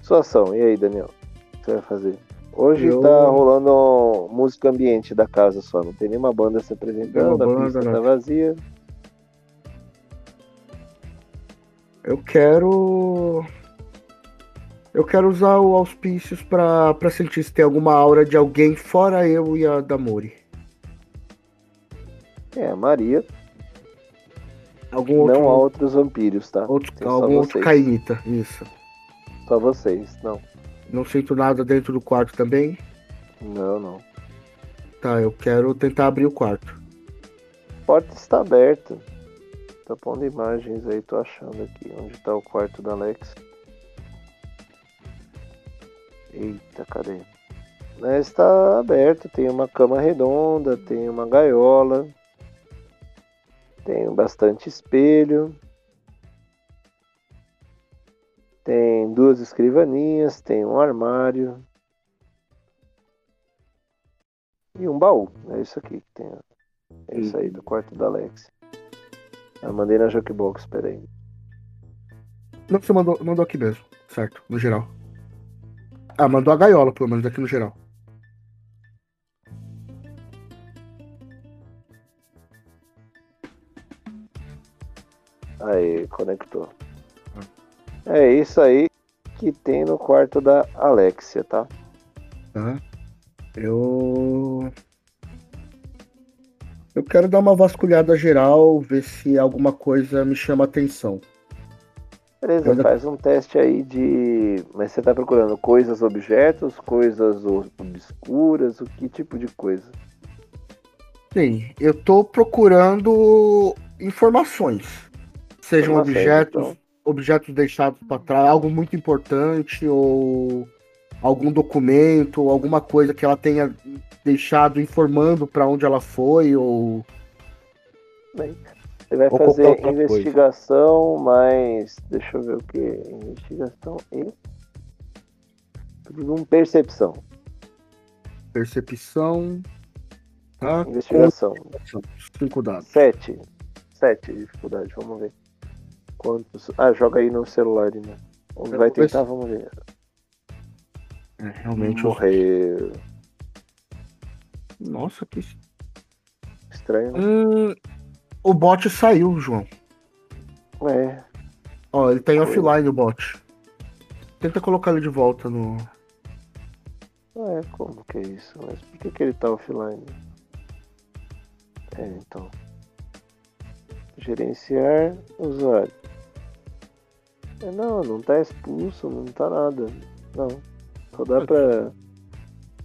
Sua ação, e aí, Daniel? O que você vai fazer? Hoje Eu- tá rolando música ambiente da casa só, não tem nenhuma banda se apresentando, a pista banda, tá vazia. Eu quero. Eu quero usar o auspícios pra, pra sentir se tem alguma aura de alguém fora eu e a Damori. É, a Maria, Algum outro. não há outros vampiros, tá? outro- algum outro caíta, isso. Só vocês, não. Não sinto nada dentro do quarto também. Não, não. Tá, eu quero tentar abrir o quarto. A porta está aberta. Tá pondo imagens aí, tô achando aqui onde tá o quarto da Alex. Eita, cadê? Mas está aberto, tem uma cama redonda, tem uma gaiola, tem bastante espelho, tem duas escrivaninhas, tem um armário e um baú. É isso aqui que tem. É isso aí do quarto da Alex. Eu mandei na Jokebox, peraí. Não, você mandou, mandou aqui mesmo, certo, no geral. Ah, mandou a gaiola, pelo menos aqui no geral. Aí, conectou. É isso aí que tem no quarto da Alexia, tá? Tá? Eu. Eu quero dar uma vasculhada geral, ver se alguma coisa me chama atenção. Beleza, Ainda- faz um teste aí de. Mas você tá procurando coisas, objetos, coisas obscuras, o que tipo de coisa? Sim, eu tô procurando informações. Sejam Informações, objetos, então. Objetos deixados para trás, algo muito importante, ou algum documento, ou alguma coisa que ela tenha deixado informando para onde ela foi, ou. Bem, você vai Ou fazer investigação, mas. Deixa eu ver o que? Investigação e. Um percepção. Percepção. Tá? Investigação. Cinco dados. Sete. Sete de dificuldade, vamos ver. Quantos. Ah, joga aí no celular, né? Eu Vai tentar, vamos ver. É, realmente. eu- Morreu. Nossa, que. Estranho. Hum, o bot saiu, João. Ué, Ó, ele tá em offline o bot. Tenta colocar ele de volta no. ué, como que é isso? Mas por que, que ele tá offline? É, então. Gerenciar usuário. É, não, não tá expulso, não tá nada. Não. Só dá pra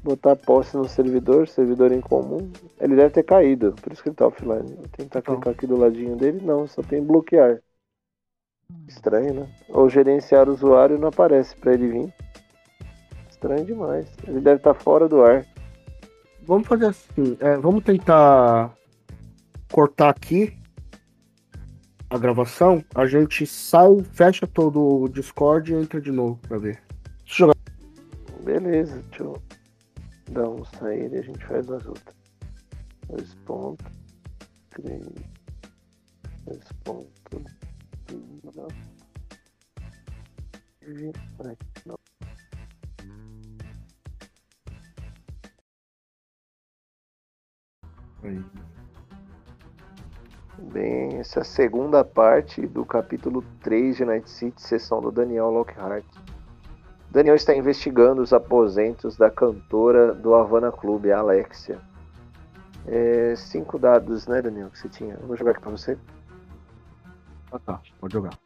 botar posse no servidor, servidor em comum. Ele deve ter caído, por isso que ele tá offline. Vou tentar Então. clicar aqui do ladinho dele, não, só tem bloquear. Estranho, né? Ou gerenciar usuário não aparece pra ele vir. Estranho demais. Ele deve estar fora do ar. Vamos fazer assim. é, vamos tentar cortar aqui a gravação. A gente sai, fecha todo o Discord e entra de novo pra ver. Deixa eu jogar. Beleza, deixa eu dar um sair e a gente faz as outras. Dois pontos. Três. Dois pontos. Não. E- não. Bem, essa é a segunda parte do capítulo 3 de Night City, sessão do Daniel Lockhart. Daniel está investigando os aposentos da cantora do Havana Clube, a Alexia. É, cinco dados, né, Daniel, que você tinha. Eu vou jogar aqui pra você. Ah, tá. Pode jogar.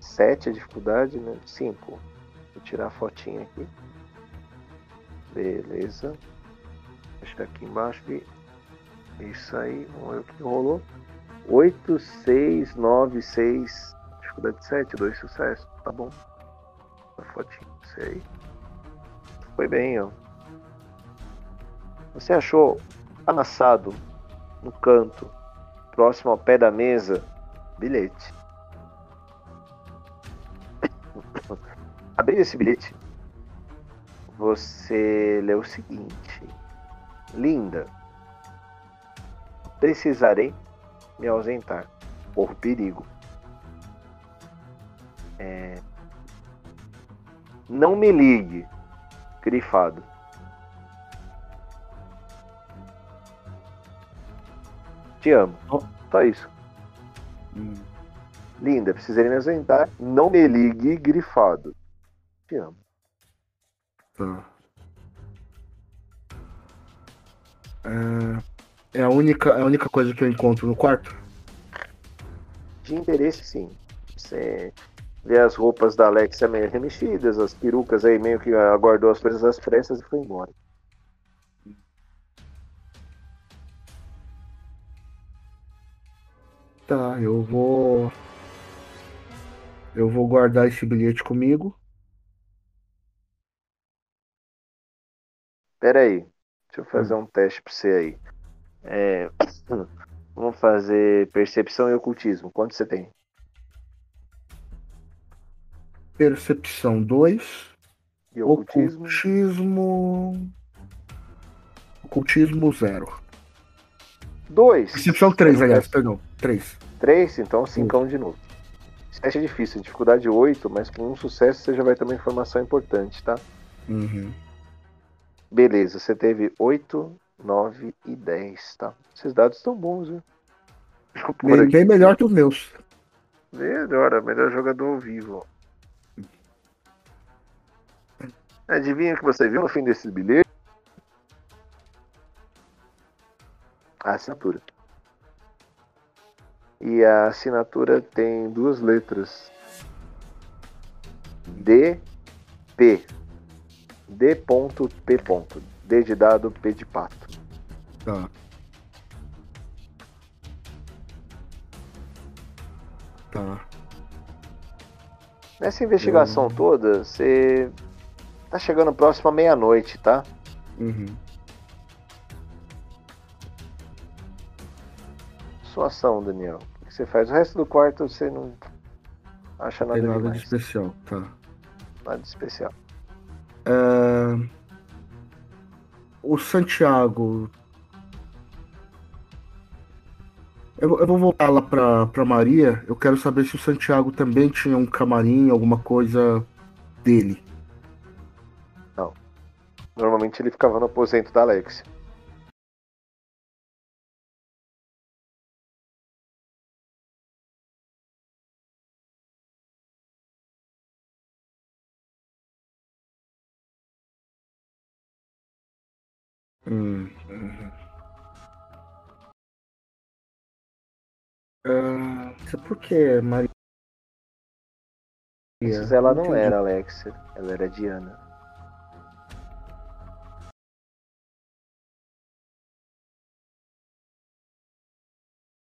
Sete a dificuldade, né? Cinco. Vou tirar a fotinha aqui. Beleza. Deixa aqui embaixo. E... Isso aí. Vamos ver o que rolou. 8, 6, 9, 6. Dificuldade 7, 2 sucessos. Tá bom. A fotinha. Isso aí. Foi bem, ó. Você achou amassado no canto, próximo ao pé da mesa, bilhete. Abrindo esse bilhete, você lê o seguinte: Linda, precisarei me ausentar por perigo. É, Não me ligue, grifado. Te amo. Só isso. Hum. Linda, precisarei me ausentar. Não me ligue, grifado. Te amo. Tá. É, é a única, é a única coisa que eu encontro no quarto. De interesse, sim. Você vê as roupas da Alexia meio remexidas, as perucas aí meio que aguardou as coisas às pressas e foi embora. Tá, eu vou. Eu vou guardar esse bilhete comigo. Pera aí. Deixa eu fazer um teste pra você aí. É, Vamos fazer percepção e ocultismo. Quanto você tem? Percepção 2. E ocultismo? Ocultismo. Ocultismo 0. Dois. Percepção 3, aliás, perdão. 3. Três, então cincão de novo. Esse teste é difícil, dificuldade 8, mas com um sucesso você já vai ter uma informação importante, tá? Uhum. Beleza, você teve 8, 9 e 10, tá? Esses dados estão bons, viu? Bem, aqui. bem melhor que os meus. Melhor, melhor jogador ao vivo. Adivinha o que você viu no fim desses bilhetes? A assinatura. E a assinatura tem duas letras. D P. D ponto P ponto. D de dado, P de pato. Tá. Tá. Nessa investigação toda, você tá chegando próximo à meia-noite, tá? Uhum. Sua ação, Daniel. O que você faz? O resto do quarto você não acha nada Tem nada de especial, tá. Nada de especial. É, O Santiago. Eu, eu vou voltar lá pra, pra Maria. Eu quero saber se o Santiago também tinha um camarim, alguma coisa dele. Não. Normalmente ele ficava no aposento da Alex. Hum. Isso por que, Maria? Mas ela não entendi. era Alexia, ela era Diana.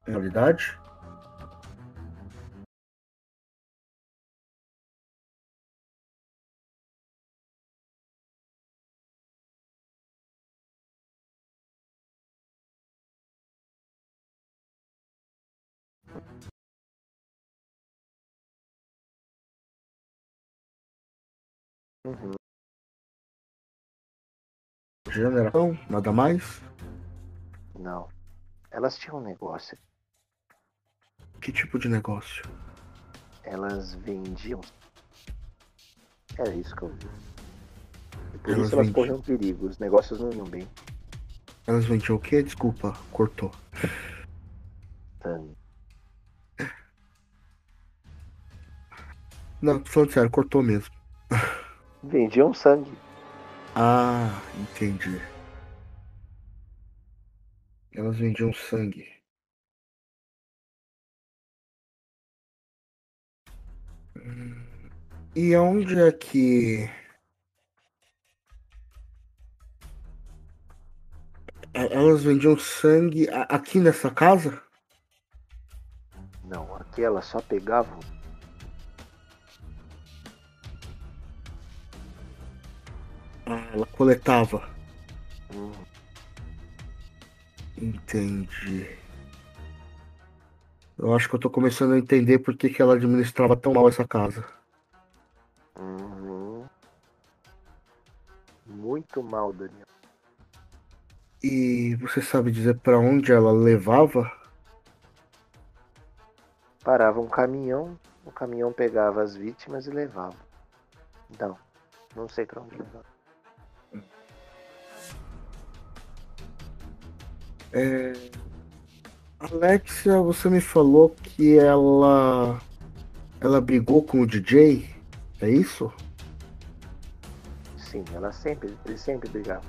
Realidade? Uhum. Geração, nada mais? Não. Elas tinham um negócio. Que tipo de negócio? Elas vendiam. Era isso que eu vi. E por Elas isso elas vendiam. corriam perigo. Os negócios não iam bem. Elas vendiam o quê? Desculpa, cortou. Não, tô falando sério, cortou mesmo. Vendiam sangue. Ah, entendi. Elas vendiam sangue. E onde é que. Elas vendiam sangue aqui nessa casa? Não, aqui elas só pegavam. Ela coletava. Entendi. Eu acho que eu tô começando a entender por que, que ela administrava tão mal essa casa. uhum. Muito mal, Daniel. E você sabe dizer pra onde ela levava? Parava um caminhão, o caminhão pegava as vítimas e levava. Não, não sei pra onde levava. É... Alexia, você me falou que ela ela brigou com o DJ, é isso? Sim, ela sempre, eles sempre brigavam.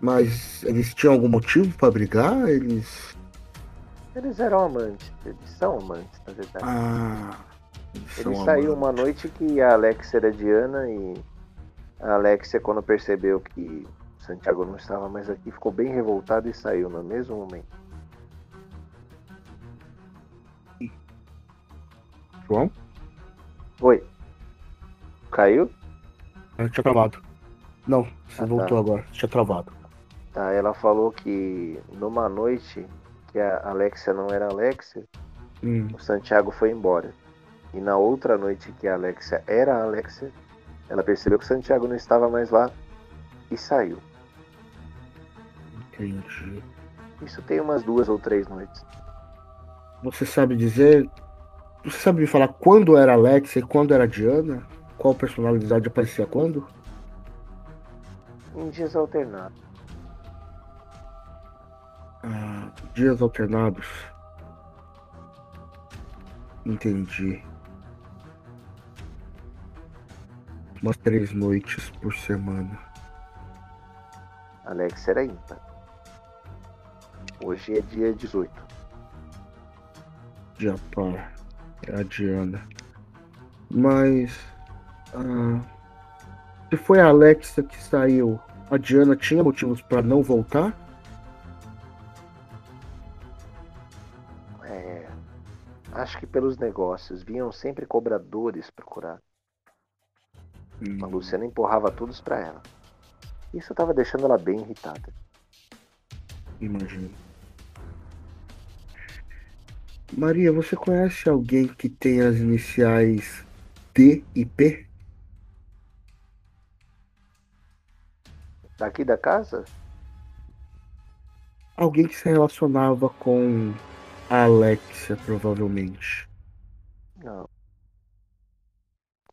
Mas eles tinham algum motivo pra brigar? Eles Eles eram amantes, eles são amantes, na verdade. ah, eles Ele saiu amantes. uma noite que a Alexia era Diana e a Alexia, quando percebeu que Santiago não estava mais aqui, ficou bem revoltada e saiu no mesmo momento. João? Oi. Caiu? Eu tinha travado. Não, você Ah, voltou agora, tinha travado. Tá, ela falou que numa noite que a Alexia não era Alexia, Hum, o Santiago foi embora. E na outra noite que a Alexia era a Alexia, ela percebeu que o Santiago não estava mais lá e saiu. Entendi. Isso tem umas duas ou três noites. Você sabe dizer. Você sabe me falar quando era Alexia e quando era Diana? Qual personalidade aparecia quando? Em dias alternados. Ah, dias alternados. Entendi. Umas três noites por semana. A Alexia era ímpar. Hoje é dia 18. Dia par. É a Diana. Mas. ah, se foi a Alexa que saiu, a Diana tinha motivos pra não voltar? É, acho que pelos negócios vinham sempre cobradores procurar. A Luciana empurrava todos pra ela. Isso estava deixando ela bem irritada. Imagino. Maria, você conhece alguém que tem as iniciais D e P? Daqui da casa? Alguém que se relacionava com a Alexia, provavelmente. Não.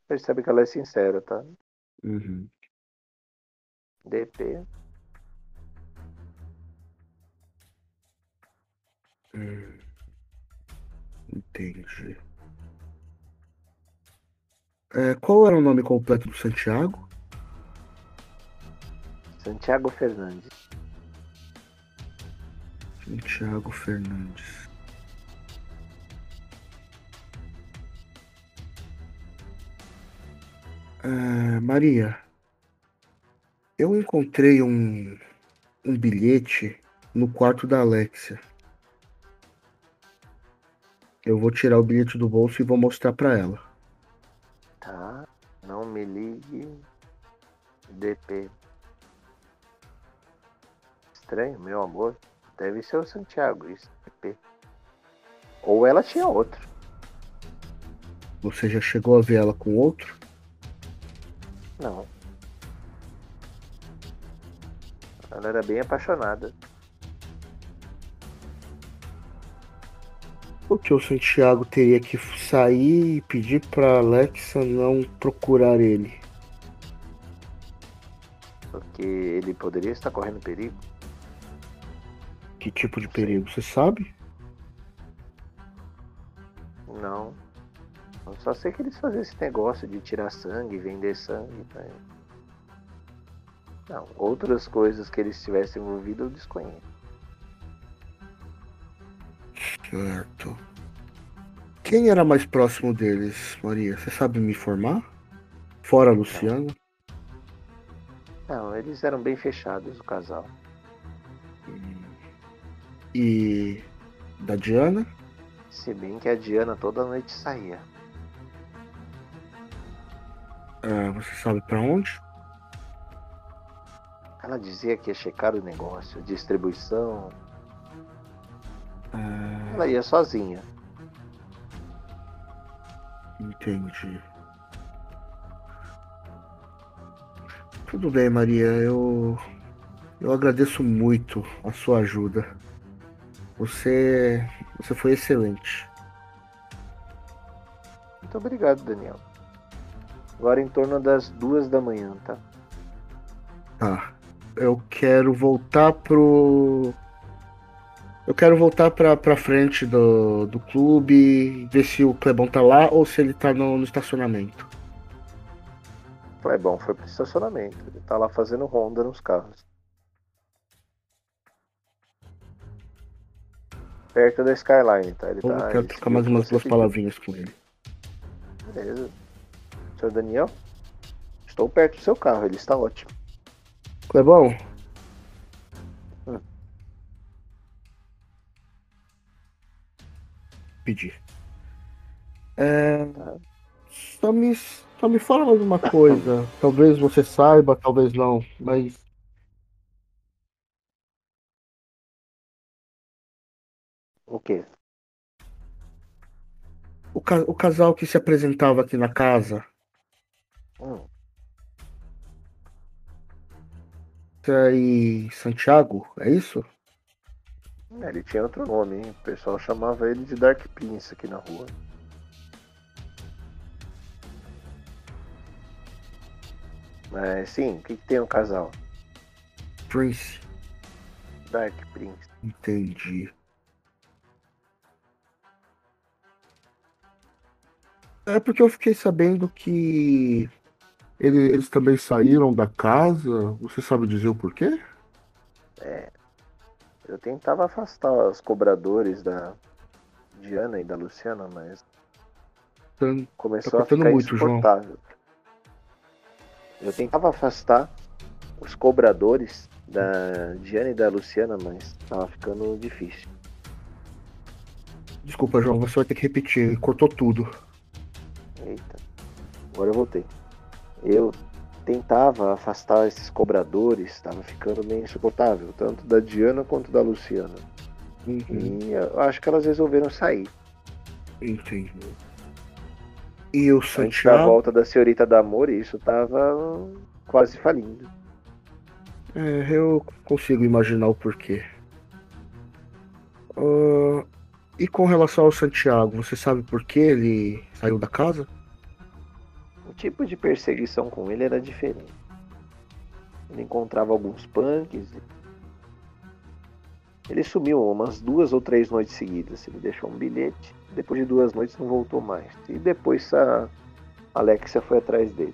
Percebe que ela é sincera, tá? Uhum. DP. Hum. Entendi. É, qual era o nome completo do Santiago? Santiago Fernandes. Santiago Fernandes. Ah, Maria, eu encontrei um, um bilhete no quarto da Alexia. Eu vou tirar o bilhete do bolso e vou mostrar para ela. Tá. Não me ligue. DP. Estranho, meu amor. Deve ser o Santiago, isso. DP. Ou ela tinha outro. Você já chegou a ver ela com outro? Não. Ela era bem apaixonada. O que o Santiago teria que sair e pedir para Alexa não procurar ele? Porque ele poderia estar correndo perigo. Que tipo de perigo, você sabe? Não. Eu só sei que eles faziam esse negócio de tirar sangue, vender sangue. Tá? Não, outras coisas que eles tivessem envolvido eu desconheço. Certo. Quem era mais próximo deles, Maria? Você sabe me informar? Fora a Luciana? Não, eles eram bem fechados, o casal. E da Diana? Se bem que a Diana toda noite saía. Ah, você sabe pra onde? Ela dizia que ia checar o negócio, distribuição. Ah, Ela ia sozinha. entendi. Tudo bem, Maria. Eu eu agradeço muito a sua ajuda. Você você foi excelente. Muito obrigado, Daniel. Agora em torno das duas da manhã, tá? Tá. Eu quero voltar pro. Eu quero voltar pra, pra frente do, do clube, ver se o Clebão tá lá ou se ele tá no, no estacionamento. Clebão foi pro estacionamento. Ele tá lá fazendo ronda nos carros. Perto da Skyline, tá? Ele Eu tá. quero trocar mais o umas duas palavrinhas com ele. Beleza. Senhor Daniel? Estou perto do seu carro, ele está ótimo. Clebão? Pedir. É, só, me, só me fala mais uma coisa. Talvez você saiba, talvez não, mas O quê? o, ca- o casal que se apresentava aqui na casa, Hum, e Santiago, é isso? Ele tinha outro nome, hein? O pessoal chamava ele de Dark Prince aqui na rua. Mas sim, o que, que tem um casal? Prince. Dark Prince. Entendi. É porque eu fiquei sabendo que ele- eles também saíram da casa. Você sabe dizer o porquê? Eu tentava afastar os cobradores da Diana e da Luciana, mas Tan- começou Tá a ficar muito, João. insuportável. Eu tentava afastar os cobradores da Diana e da Luciana, mas tava ficando difícil. Desculpa, João, você vai ter que repetir. Cortou tudo. Eita, agora eu voltei. Eu tentava afastar esses cobradores, tava ficando meio insuportável, tanto da Diana quanto da Luciana. Uhum, E eu acho que elas resolveram sair. entendi. E o Antes da Santiago? volta da senhorita da Amor, isso tava quase falindo. É, eu consigo imaginar o porquê. Ah, e com relação ao Santiago, você sabe por que ele saiu da casa? O tipo de perseguição com ele era diferente. Ele encontrava alguns punks. Ele sumiu umas duas ou três noites seguidas. Ele deixou um bilhete. Depois de duas noites não voltou mais. E depois a Alexia foi atrás dele.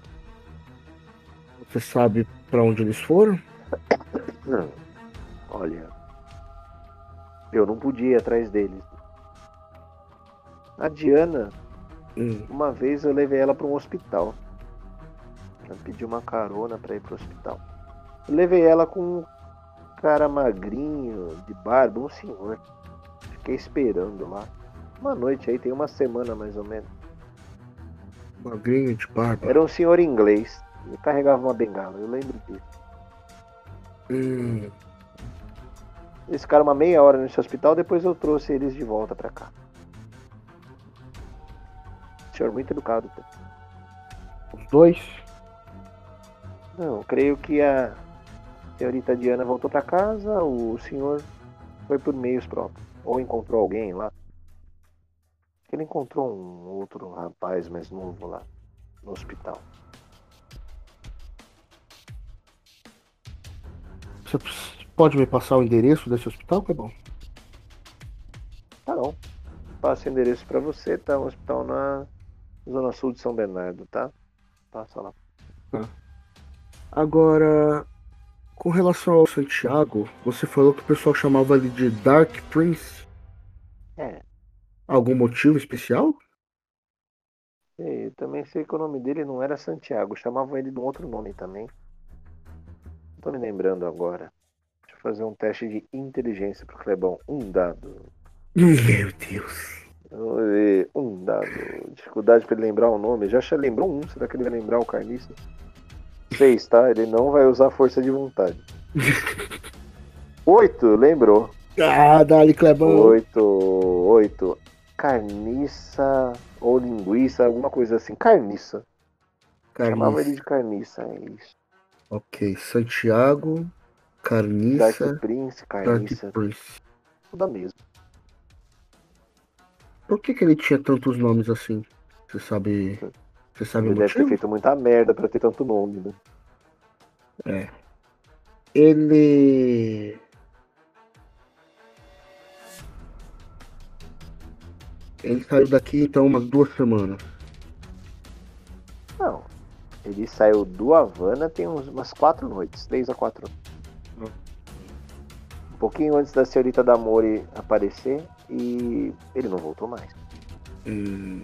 Você sabe pra onde eles foram? Não. Olha, eu não podia ir atrás deles. A Diana, Hum. uma vez eu levei ela para um hospital. Ela pediu uma carona para ir pro hospital. Eu levei ela com um cara magrinho, de barba, um senhor. Fiquei esperando lá. Uma noite aí, tem uma semana mais ou menos. Magrinho de barba. Era um senhor inglês. Ele carregava uma bengala, eu lembro disso. Hum. Eles ficaram uma meia hora nesse hospital, depois eu trouxe eles de volta pra cá. Senhor muito educado. Os dois? Não, creio que a senhorita Diana voltou pra casa, o senhor foi por meios próprios. Ou encontrou alguém lá. Ele encontrou um outro rapaz mais novo lá no hospital. Você pode me passar o endereço desse hospital, que é bom? Tá bom. Passo o endereço pra você, tá? Um hospital na zona sul de São Bernardo, tá? Passa lá. Agora, com relação ao Santiago, você falou que o pessoal chamava ele de Dark Prince. É, Algum motivo especial? eu também sei que o nome dele não era Santiago, chamavam ele de um outro nome também. Não tô me lembrando agora. Deixa eu fazer um teste de inteligência pro Clebão. Um dado. Meu Deus. Vamos ver. Um dado. Dificuldade pra ele lembrar o nome. Já lembrou um. Será que ele vai lembrar o carniça? Seis, tá? Ele não vai usar força de vontade. Oito, lembrou. Ah, Dali Clebão. Oito, oito. Carniça ou linguiça, alguma coisa assim. Carniça. Chamava Carniça. ele de carniça, é isso. Ok, Santiago, Dark Carniça, Prince, Dark carniça, Prince. tudo a mesma. Por que, que ele tinha tantos nomes assim? Você sabe. Você sabe o Ele deve ter motivo? feito muita merda pra ter tanto nome, né? Ele. Ele saiu daqui então umas duas semanas. Não. Ele saiu do Havana tem uns, umas quatro noites, três a quatro. Um pouquinho antes da senhorita Damori aparecer e ele não voltou mais. Hum.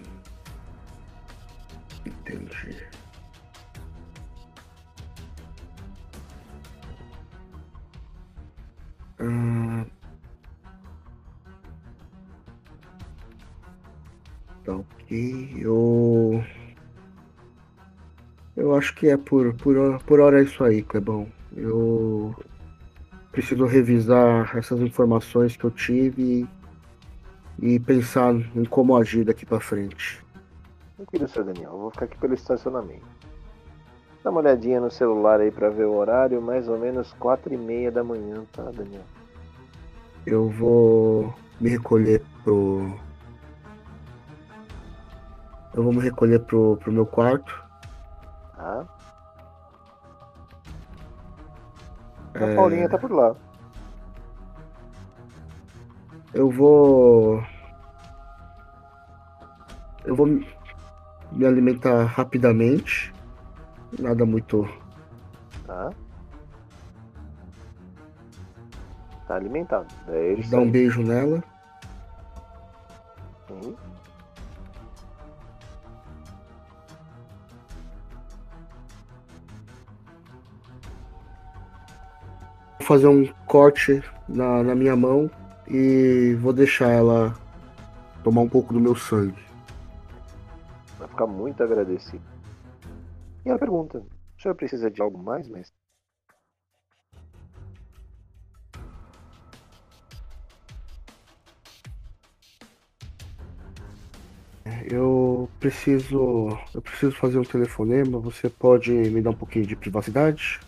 Entendi. Ah. Tá ok. Eu. Eu acho que é por, por, por hora é isso aí, Clebão. Eu preciso revisar essas informações que eu tive e pensar em como agir daqui pra frente. Tranquilo, seu Daniel. Eu vou ficar aqui pelo estacionamento. Dá uma olhadinha no celular aí pra ver o horário, mais ou menos quatro e meia da manhã, tá, Daniel? Eu vou me recolher pro. Eu vou me recolher pro, pro meu quarto. Tá? A É, Paulinha tá por lá. Eu vou. Eu vou me me alimentar rapidamente. Nada muito. Tá? Tá alimentado. É Dar um beijo nela. Sim. Vou fazer um corte na, na minha mão e vou deixar ela tomar um pouco do meu sangue. Vai ficar muito agradecido. E ela pergunta: o senhor precisa de algo mais, mestre? Eu preciso. Eu preciso fazer um telefonema. Você pode me dar um pouquinho de privacidade?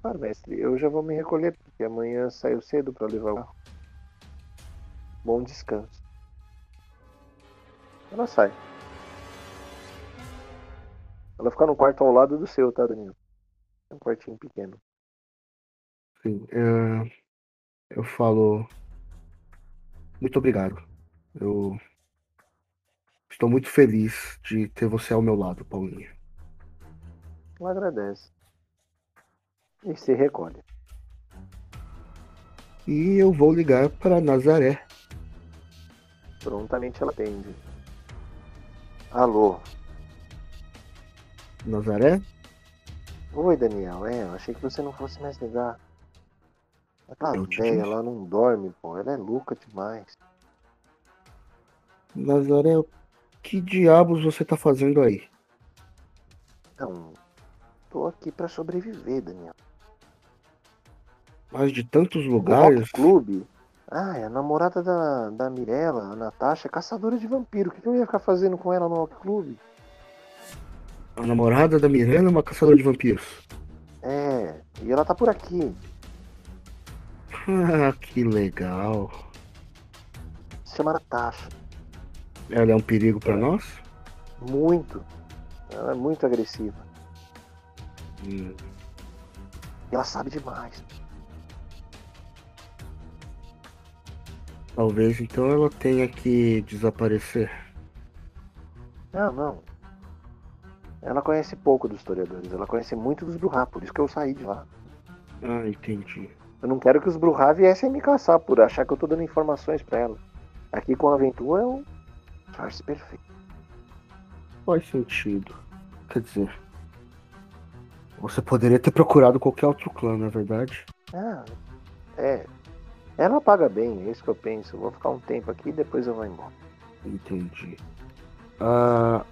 Claro, mestre, eu já vou me recolher, porque amanhã saio cedo para levar o carro. Bom descanso. Ela sai. Ela fica no quarto ao lado do seu, tá, Danilo? É um quartinho pequeno. Sim. é, eu falo. Muito obrigado. Eu estou muito feliz de ter você ao meu lado, Paulinha. Ela agradece. E se recolhe. E eu vou ligar para Nazaré. Prontamente ela atende. Alô? Nazaré? Oi, Daniel. É, eu achei que você não fosse mais ligar. Aquela velha, ela não dorme, pô. Ela é louca demais. Nazaré, que diabos você tá fazendo aí? Não, tô aqui pra sobreviver, Daniel. Mas de tantos O lugares. Rock Clube? Ah, é a namorada da, da Mirella, a Natasha, é caçadora de vampiro. O que eu ia ficar fazendo com ela no Rock Clube? A namorada da Mirella é uma caçadora de vampiros. É, e ela tá por aqui. Ah, que legal. Se chama Natasha. Ela é um perigo pra nós? Muito. Ela é muito agressiva. Hum, E ela sabe demais. Talvez então ela tenha que desaparecer. Não, não. Ela conhece pouco dos historiadores. Ela conhece muito dos Bruhá, por isso que eu saí de lá. Ah, entendi. Eu não quero que os Bruhá viessem me caçar por achar que eu tô dando informações pra ela. Aqui com a aventura é um farce perfeito. Faz sentido. Quer dizer, você poderia ter procurado qualquer outro clã, na verdade. Ah, é. Ela paga bem, é isso que eu penso. Eu vou ficar um tempo aqui e depois eu vou embora. Entendi. Ah,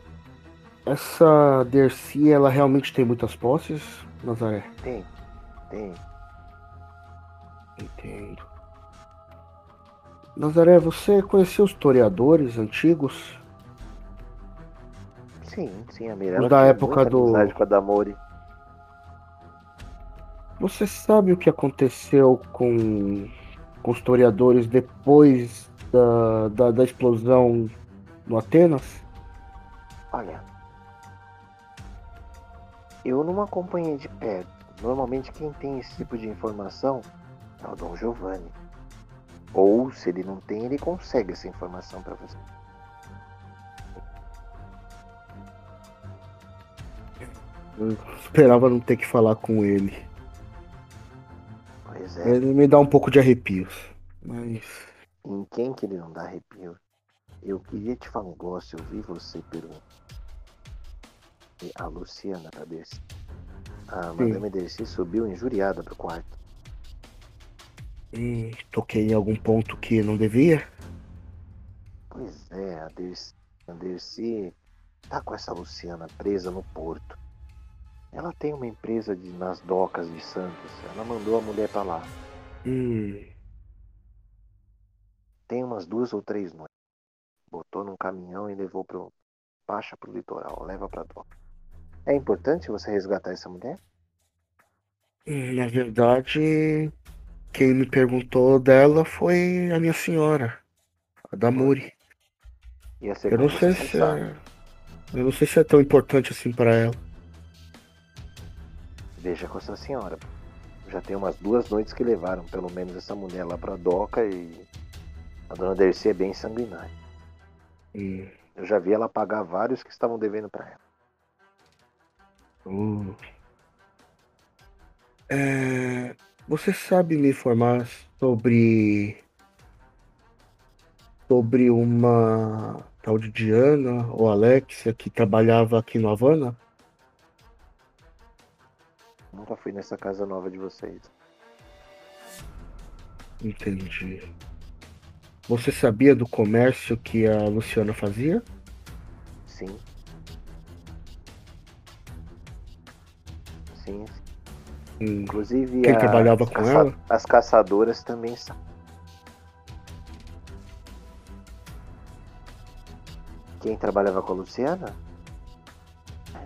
essa Dercy, ela realmente tem muitas posses, Nazaré? Tem, tem. Entendo. Nazaré, você conheceu os historiadores antigos? Sim, sim, a Mirella Os da época do- com a Damori. Você sabe o que aconteceu com, com os historiadores depois da, da, da explosão no Atenas? Olha, eu não acompanhei de perto. Normalmente quem tem esse tipo de informação é o Dom Giovanni. Ou se ele não tem, ele consegue essa informação pra você. Eu esperava não ter que falar com ele. Pois é, Ele me dá um pouco de arrepios. Mas. em quem que ele não dá arrepio? Eu queria te falar um negócio, eu vi você perguntar. E A Luciana, a Dercy. A Madame Dercy subiu injuriada pro quarto. hum, toquei em algum ponto que não devia? Pois é, a Dercy, a Dercy tá com essa Luciana presa no porto. Ela tem uma empresa de, nas docas de Santos. Ela mandou a mulher pra lá. Hum, Tem umas duas ou três noites. Botou num caminhão e levou pro. Baixa pro litoral, leva pra doca. É importante você resgatar essa mulher? hum, na verdade, quem me perguntou dela foi a minha senhora, a Damuri. Eu não sei se é, eu não sei se é tão importante assim pra ela. Veja com essa senhora. Já tem umas duas noites que levaram, pelo menos, essa mulher lá pra doca e. A dona Dercy é bem sanguinária. Hum, Eu já vi ela pagar vários que estavam devendo pra ela. hum. É, você sabe me informar sobre sobre uma tal de Diana ou Alexia que trabalhava aqui no Havana? Nunca fui nessa casa nova de vocês. Entendi. Você sabia do comércio que a Luciana fazia? Sim. Sim. Hum, Inclusive Quem a- trabalhava as com ela? As caçadoras também sabem. Quem trabalhava com a Luciana?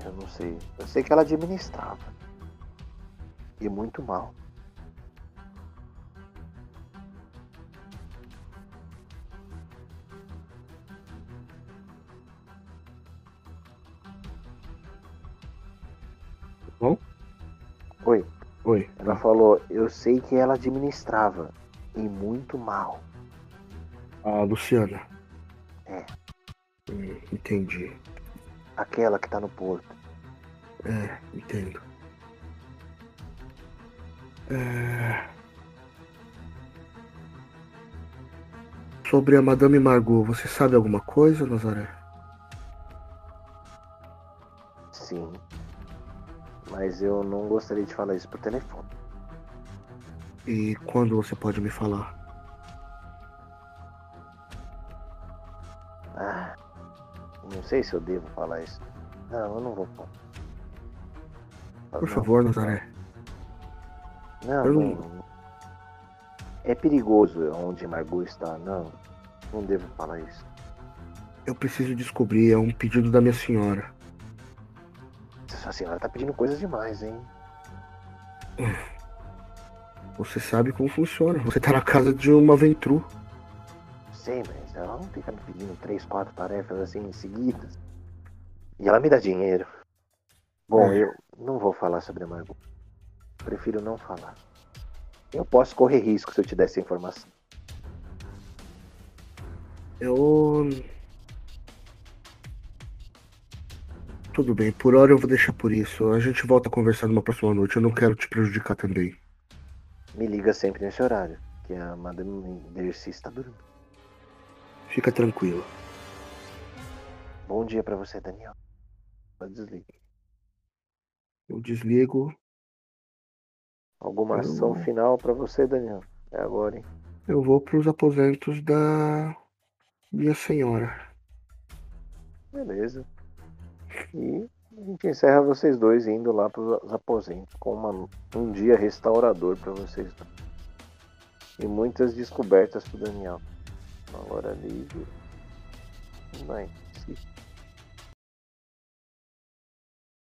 Eu não sei. Eu sei que ela administrava. E muito mal. Bom? Oi. Oi. Ela falou, eu sei que ela administrava. E muito mal. A Luciana. É. Hum, entendi. Aquela que tá no porto. É, entendo. É... Sobre a Madame Margot, você sabe alguma coisa, Nazaré? Sim. Mas eu não gostaria de falar isso por telefone. E quando você pode me falar? Ah, não sei se eu devo falar isso. Não, eu não vou falar. Por não, favor, Nazaré. Não, eu não... É perigoso onde Margot está. Não, não devo falar isso. Eu preciso descobrir, é um pedido da minha senhora. Sua senhora tá pedindo coisas demais, hein? Você sabe como funciona. Você tá na casa de uma Ventru. Sei, mas ela não fica me pedindo três, quatro tarefas assim seguidas. E ela me dá dinheiro. Bom, é. eu não vou falar sobre a Margot. Prefiro não falar. Eu posso correr risco se eu te der essa informação. Eu. Tudo bem, por hora eu vou deixar por isso. A gente volta a conversar numa próxima noite. Eu não quero te prejudicar também. Me liga sempre nesse horário, que a Madame Dercy está dormindo. Fica tranquilo. Bom dia para você, Daniel. Pode desligar. Eu desligo. Alguma eu... ação final para você, Daniel? É agora, hein? Eu vou para os aposentos da minha senhora. Beleza. E a gente encerra vocês dois indo lá para os aposentos com uma, um dia restaurador para vocês dois. E muitas descobertas para Daniel. Agora livre. Vai.